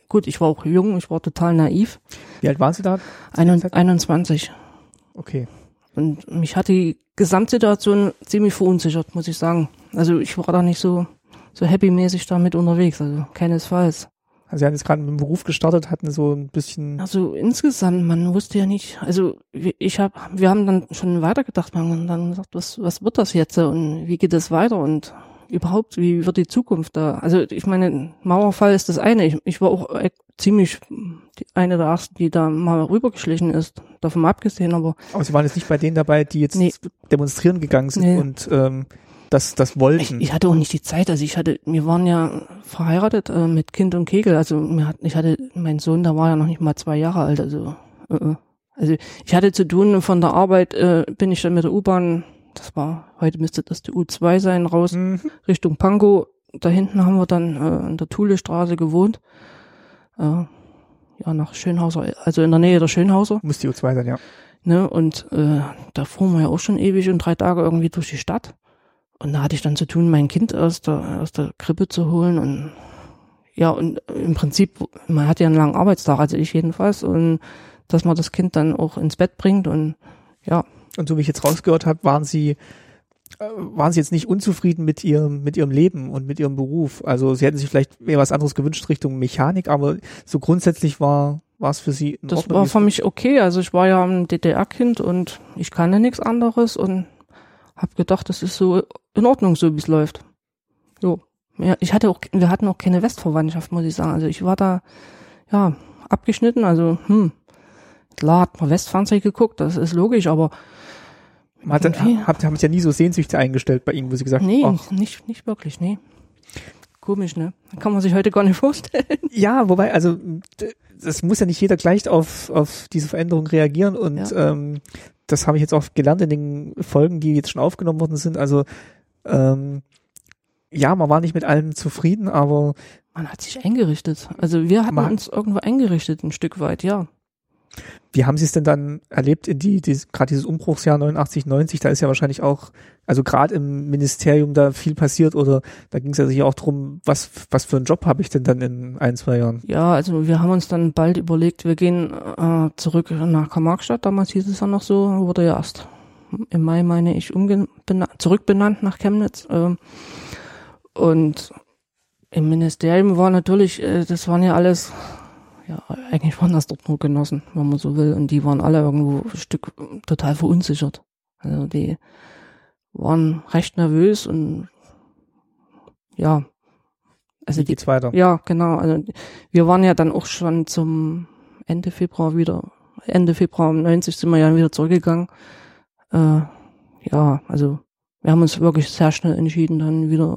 S2: Gut, ich war auch jung, ich war total naiv.
S1: Wie alt waren Sie da?
S2: Einund 21.
S1: Okay.
S2: Und mich hat die Gesamtsituation ziemlich verunsichert, muss ich sagen. Also ich war da nicht so, so happy-mäßig damit unterwegs, also keinesfalls.
S1: Also Sie haben jetzt gerade mit dem Beruf gestartet, hatten so ein bisschen.
S2: Also insgesamt, man wusste ja nicht, also ich habe, wir haben dann schon weitergedacht, man haben dann gesagt, was, was wird das jetzt und wie geht es weiter und überhaupt, wie wird die Zukunft da? Also ich meine, Mauerfall ist das eine. Ich, ich war auch äh, ziemlich eine der ersten, die da mal rübergeschlichen ist, davon abgesehen, aber.
S1: Aber Sie waren jetzt nicht bei denen dabei, die jetzt
S2: Nee.
S1: demonstrieren gegangen sind
S2: Nee.
S1: und ähm, das, das wollten.
S2: Ich, ich hatte auch nicht die Zeit, also ich hatte, wir waren ja verheiratet äh, mit Kind und Kegel, also mir hat, ich hatte, mein Sohn, da war ja noch nicht mal zwei Jahre alt, also, äh, äh. also ich hatte zu tun, von der Arbeit äh, bin ich dann mit der U-Bahn, das war, heute müsste das die U2 sein, raus,
S1: Mhm.
S2: Richtung Pankow. Da hinten haben wir dann äh, in der Thulestraße gewohnt. Äh, ja, nach Schönhauser, also in der Nähe der Schönhauser.
S1: Muss die U2 sein, ja.
S2: Ne? Und äh, da fuhren wir ja auch schon ewig und drei Tage irgendwie durch die Stadt. Und da hatte ich dann zu tun, mein Kind aus der, aus der Krippe zu holen. Und ja, und im Prinzip, man hat ja einen langen Arbeitstag, also ich jedenfalls. Und dass man das Kind dann auch ins Bett bringt und ja,
S1: Und so wie ich jetzt rausgehört habe, waren Sie äh, waren Sie jetzt nicht unzufrieden mit Ihrem mit Ihrem Leben und mit Ihrem Beruf. Also Sie hätten sich vielleicht eher was anderes gewünscht Richtung Mechanik, aber so grundsätzlich war war es für Sie in
S2: Das
S1: Ordnung,
S2: war für mich okay. Also ich war ja ein DDR-Kind und ich kannte nichts anderes und habe gedacht, das ist so in Ordnung, so wie es läuft. Jo. Ja, ich hatte auch, wir hatten auch keine Westverwandtschaft, muss ich sagen. Also ich war da, ja, abgeschnitten. Also, hm, klar hat man Westfernsehen geguckt, das ist logisch, aber
S1: Man hat,
S2: irgendwie-
S1: habt, haben Sie ja nie so Sehnsüchte eingestellt bei Ihnen, wo Sie gesagt
S2: nee,
S1: haben, ach,
S2: nicht, nicht wirklich, nee. Komisch, ne? Kann man sich heute gar nicht [LAUGHS] vorstellen.
S1: ja, wobei, also das muss ja nicht jeder gleich auf, auf diese Veränderung reagieren und ähm, das habe ich jetzt auch gelernt in den Folgen, die jetzt schon aufgenommen worden sind. Also ähm, ja, man war nicht mit allem zufrieden, aber
S2: Man hat sich eingerichtet. Also wir hatten
S1: Man-
S2: uns irgendwo eingerichtet, ein Stück weit, ja.
S1: Wie haben Sie es denn dann erlebt in die, die gerade dieses Umbruchsjahr 89, 90, da ist ja wahrscheinlich auch, also gerade im Ministerium da viel passiert oder da ging es ja sicher auch drum, was, was für einen Job habe ich denn dann in ein, zwei Jahren?
S2: Ja, also wir haben uns dann bald überlegt, wir gehen äh, zurück nach Karl-Marx-Stadt. Damals hieß es ja noch so, wurde ja erst im Mai, meine ich, zurückbenannt nach Chemnitz. ähm, und im Ministerium war natürlich, äh, das waren ja alles, ja, eigentlich waren das dort nur Genossen, wenn man so will. Und die waren alle irgendwo ein Stück total verunsichert. Also die waren recht nervös und ja. Also
S1: Wie
S2: die
S1: geht's weiter?
S2: ja, genau. Also wir waren ja dann auch schon zum Ende Februar wieder, Ende Februar 90 sind wir ja wieder zurückgegangen. Äh, ja, also wir haben uns wirklich sehr schnell entschieden, dann wieder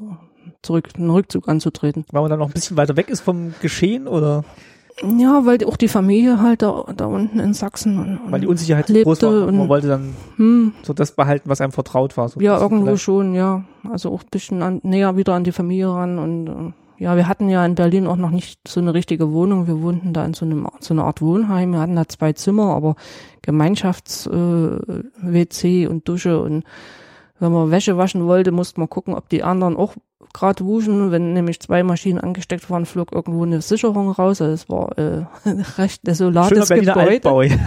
S2: zurück, einen Rückzug anzutreten.
S1: Weil man dann noch ein bisschen weiter weg ist vom Geschehen oder
S2: Ja, weil auch die Familie halt da, da unten in Sachsen und, und
S1: weil die Unsicherheit
S2: lebte
S1: groß war und man wollte dann
S2: hm,
S1: so das behalten, was einem vertraut war. So
S2: ja, irgendwo
S1: vielleicht.
S2: schon, ja. Also auch ein bisschen an, näher wieder an die Familie ran und äh, ja, wir hatten ja in Berlin auch noch nicht so eine richtige Wohnung. Wir wohnten da in so einem so einer Art Wohnheim. Wir hatten da zwei Zimmer, aber Gemeinschafts äh, WC und Dusche und wenn man Wäsche waschen wollte, musste man gucken, ob die anderen auch gerade wuschen. Wenn nämlich zwei Maschinen angesteckt waren, flog irgendwo eine Sicherung raus. Also es war äh, [LAUGHS] recht
S1: Schöner
S2: desolates
S1: Berliner
S2: Gebäude.
S1: Altbau. ja.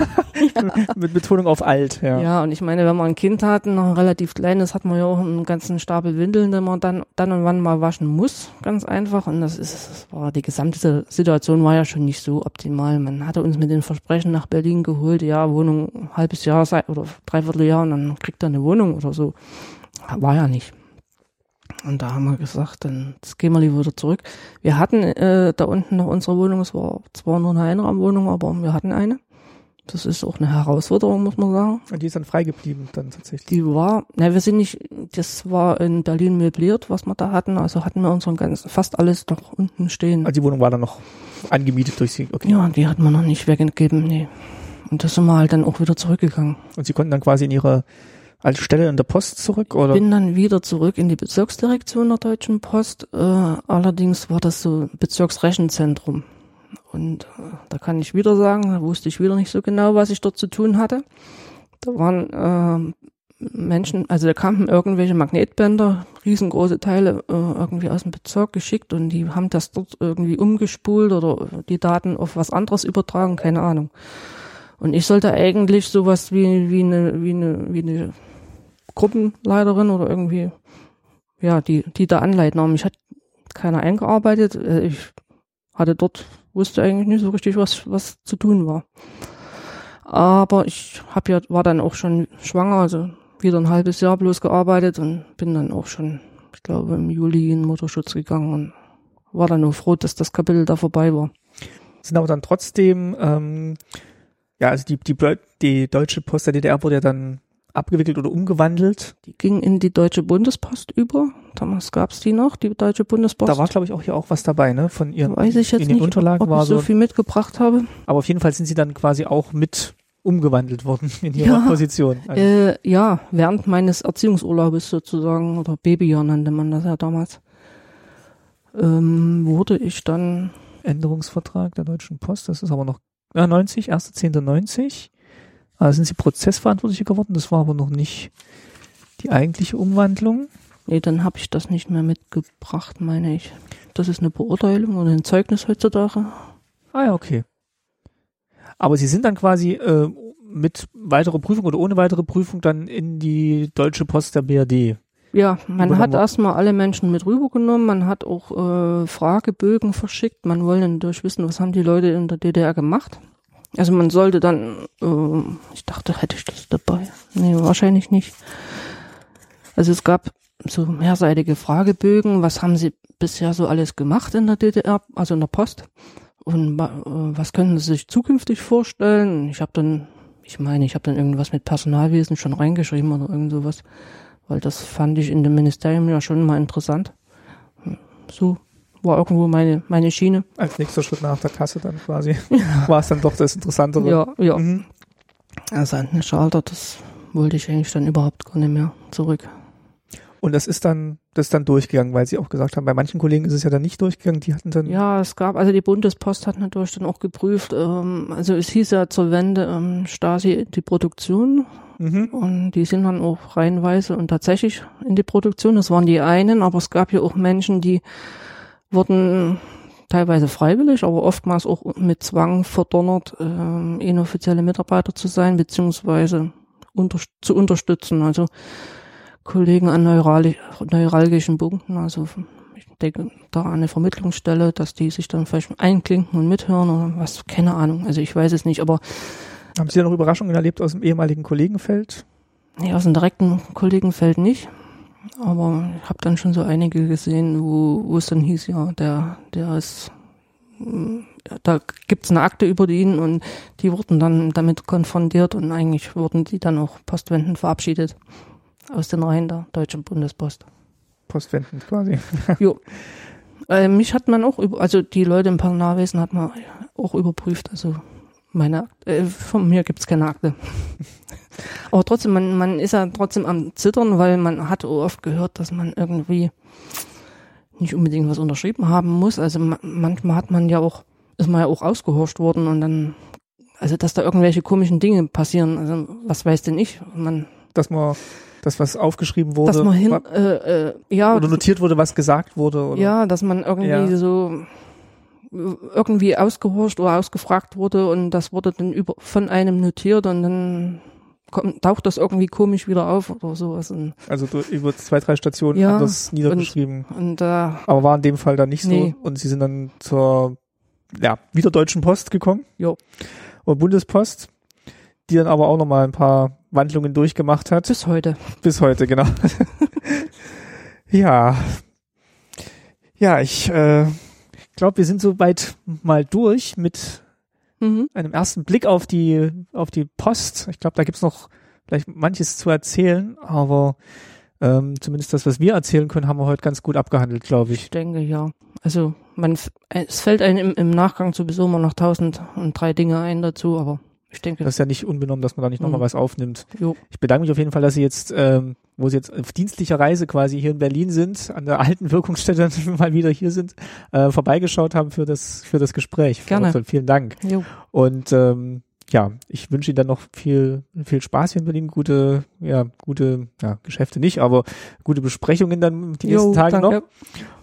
S1: Mit Betonung auf alt, ja.
S2: Ja. und ich meine, wenn man ein Kind hat, noch ein relativ kleines, hat man ja auch einen ganzen Stapel Windeln, den man dann, dann und wann mal waschen muss. Ganz einfach. Und das ist, das war, die gesamte Situation war ja schon nicht so optimal. Man hatte uns mit den Versprechen nach Berlin geholt, ja, Wohnung ein halbes Jahr sei- oder dreiviertel Jahr und dann kriegt er eine Wohnung oder so. War ja nicht. Und da haben wir gesagt, dann gehen wir lieber wieder zurück. Wir hatten äh, da unten noch unsere Wohnung, es war zwar nur eine Einraumwohnung, aber wir hatten eine. Das ist auch eine Herausforderung, muss man sagen.
S1: Und die ist dann frei geblieben dann tatsächlich.
S2: Die war, ne, wir sind nicht, das war in Berlin möbliert, was wir da hatten. Also hatten wir unseren ganzen, fast alles noch unten stehen.
S1: Also die Wohnung war dann noch angemietet durch sie. Okay.
S2: Ja, die hat man noch nicht weggegeben, nee. Und da sind wir halt dann auch wieder zurückgegangen.
S1: Und sie konnten dann quasi in ihre alte Stelle in der Post zurück oder?
S2: Bin dann wieder zurück in die Bezirksdirektion der Deutschen Post. Äh, allerdings war das so Bezirksrechenzentrum. Und äh, da kann ich wieder sagen, da wusste ich wieder nicht so genau, was ich dort zu tun hatte. Da waren äh, Menschen, also da kamen irgendwelche Magnetbänder, riesengroße Teile äh, irgendwie aus dem Bezirk geschickt und die haben das dort irgendwie umgespult oder die Daten auf was anderes übertragen, keine Ahnung. Und ich sollte eigentlich sowas wie, wie eine, wie eine, wie eine Gruppenleiterin oder irgendwie, ja, die, die da anleiten haben. Ich hatte keiner eingearbeitet. Ich hatte dort, wusste eigentlich nicht so richtig, was, was zu tun war. Aber ich hab ja, war dann auch schon schwanger, also wieder ein halbes Jahr bloß gearbeitet und bin dann auch schon, ich glaube, im Juli in Mutterschutz gegangen und war dann nur froh, dass das Kapitel da vorbei war.
S1: Sind aber dann trotzdem, ähm, ja, also die, die, die Deutsche Post der DDR wurde ja dann abgewickelt oder umgewandelt.
S2: Die ging in die Deutsche Bundespost über. Damals gab's die noch, die Deutsche Bundespost.
S1: Da war, glaube ich, auch hier auch was dabei, ne? Von ihren
S2: Weiß ich jetzt
S1: in den
S2: nicht,
S1: Unterlagen
S2: ob
S1: war
S2: ich so viel mitgebracht habe.
S1: Aber auf jeden Fall sind sie dann quasi auch mit umgewandelt worden in ihrer
S2: Ja,
S1: Position. Also,
S2: Äh, ja, während meines Erziehungsurlaubes sozusagen, oder Babyjahr nannte man das ja damals, ähm, wurde ich dann,
S1: Änderungsvertrag der Deutschen Post, das ist aber noch äh, 90, 1.10.90. Da sind sie Prozessverantwortliche geworden, das war aber noch nicht die eigentliche Umwandlung.
S2: nee, dann habe ich das nicht mehr mitgebracht, meine ich. Das ist eine Beurteilung oder ein Zeugnis heutzutage.
S1: Ah ja, okay. Aber sie sind dann quasi äh, mit weiterer Prüfung oder ohne weitere Prüfung dann in die Deutsche Post der BRD.
S2: Ja, man hat erstmal alle Menschen mit rübergenommen, man hat auch äh, Fragebögen verschickt, man wollte natürlich wissen, was haben die Leute in der DDR gemacht. Also man sollte dann, äh, ich dachte, hätte ich das dabei? Nee, wahrscheinlich nicht. Also es gab so mehrseitige Fragebögen, was haben sie bisher so alles gemacht in der DDR, also in der Post? Und äh, was können sie sich zukünftig vorstellen? Ich habe dann, ich meine, ich habe dann irgendwas mit Personalwesen schon reingeschrieben oder irgend sowas weil das fand ich in dem Ministerium ja schon mal interessant. So war irgendwo meine, meine Schiene.
S1: Als nächster Schritt nach der Kasse dann quasi. [LAUGHS] War es dann doch das Interessantere.
S2: Ja, ja.
S1: Mhm.
S2: Also an den Schalter, das wollte ich eigentlich dann überhaupt gar nicht mehr zurück.
S1: Und das ist dann, das ist dann durchgegangen, weil sie auch gesagt haben, bei manchen Kollegen ist es ja dann nicht durchgegangen, die hatten dann,
S2: Ja, es gab, also die Bundespost hat natürlich dann auch geprüft, ähm, also es hieß ja zur Wende ähm, Stasi die Produktion
S1: mhm.
S2: und die sind dann auch reihenweise und tatsächlich in die Produktion. Das waren die einen, aber es gab ja auch Menschen, die wurden teilweise freiwillig, aber oftmals auch mit Zwang verdonnert, ähm, inoffizielle Mitarbeiter zu sein, beziehungsweise unter, zu unterstützen. Also Kollegen an neurali neuralgischen Punkten, also ich denke da an eine Vermittlungsstelle, dass die sich dann vielleicht einklinken und mithören oder was, keine Ahnung. Also ich weiß es nicht, aber
S1: Haben Sie da noch Überraschungen erlebt aus dem ehemaligen Kollegenfeld?
S2: Nee, aus dem direkten Kollegenfeld nicht. Aber ich habe dann schon so einige gesehen, wo, wo es dann hieß, ja, der, der ist, mm, da gibt's eine Akte über ihn und die wurden dann damit konfrontiert und eigentlich wurden die dann auch postwendend verabschiedet aus den Reihen der Deutschen Bundespost.
S1: Postwendend quasi. [LAUGHS]
S2: jo. Äh, mich hat man auch über, also die Leute im Personalwesen hat man auch überprüft, also meine, äh, von mir gibt's keine Akte. [LAUGHS] Aber trotzdem, man, man ist ja trotzdem am Zittern, weil man hat oft gehört, dass man irgendwie nicht unbedingt was unterschrieben haben muss. Also ma manchmal hat man ja auch, ist man ja auch ausgehorscht worden und dann, also dass da irgendwelche komischen Dinge passieren. Also was weiß denn ich? Man,
S1: Dass man, das was aufgeschrieben wurde,
S2: dass man hin,
S1: wa-
S2: äh, äh, ja,
S1: oder notiert wurde, was gesagt wurde, oder?
S2: ja, dass man irgendwie
S1: Ja.
S2: so irgendwie ausgehorcht oder ausgefragt wurde und das wurde dann über von einem notiert und dann kommt, taucht das irgendwie komisch wieder auf oder sowas und,
S1: Also du, über zwei, drei Stationen
S2: Ja,
S1: anders niedergeschrieben.
S2: und äh,
S1: Aber war in dem Fall dann nicht
S2: Nee.
S1: so. Und sie sind dann zur, ja, wieder Deutschen Post gekommen.
S2: Jo.
S1: Oder Bundespost, die dann aber auch nochmal ein paar Wandlungen durchgemacht hat.
S2: bis heute.
S1: Bis heute, genau. [LAUGHS] ja. Ja, ich äh, glaube, wir sind soweit mal durch mit
S2: Mhm.
S1: einem ersten Blick auf die, auf die Post. Ich glaube, da gibt's noch vielleicht manches zu erzählen, aber ähm, zumindest das, was wir erzählen können, haben wir heute ganz gut abgehandelt, glaube ich.
S2: Ich denke, ja. Also man, f- es fällt einem im, im Nachgang sowieso immer noch tausend und drei Dinge ein dazu, aber ich denke,
S1: Das ist ja nicht unbenommen, dass man da nicht nochmal
S2: Mhm.
S1: was aufnimmt.
S2: jo,
S1: Ich bedanke mich auf jeden Fall, dass Sie jetzt, ähm, wo Sie jetzt auf dienstlicher Reise quasi hier in Berlin sind, an der alten Wirkungsstätte [LAUGHS] mal wieder hier sind, äh, vorbeigeschaut haben für das, für das Gespräch. Frau
S2: Gerne.
S1: Otzold. Vielen Dank.
S2: jo.
S1: Und ähm, ja, ich wünsche Ihnen dann noch viel, viel Spaß hier in Berlin, gute, ja, gute, ja, Geschäfte nicht, aber gute Besprechungen dann die nächsten
S2: Jo,
S1: Tage
S2: danke.
S1: noch.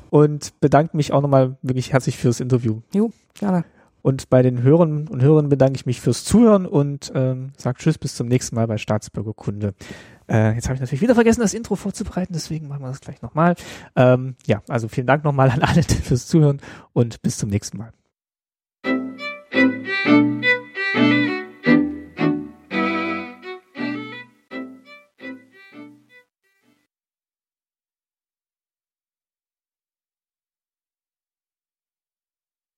S1: Und bedanke mich auch nochmal wirklich herzlich fürs Interview.
S2: Gerne.
S1: Und bei den Hörern und Hörern bedanke ich mich fürs Zuhören und ähm, sage Tschüss, bis zum nächsten Mal bei Staatsbürgerkunde. Äh, jetzt habe ich natürlich wieder vergessen, das Intro vorzubereiten, deswegen machen wir das gleich nochmal. Ähm, ja, also vielen Dank nochmal an alle [LAUGHS] fürs Zuhören und bis zum nächsten Mal.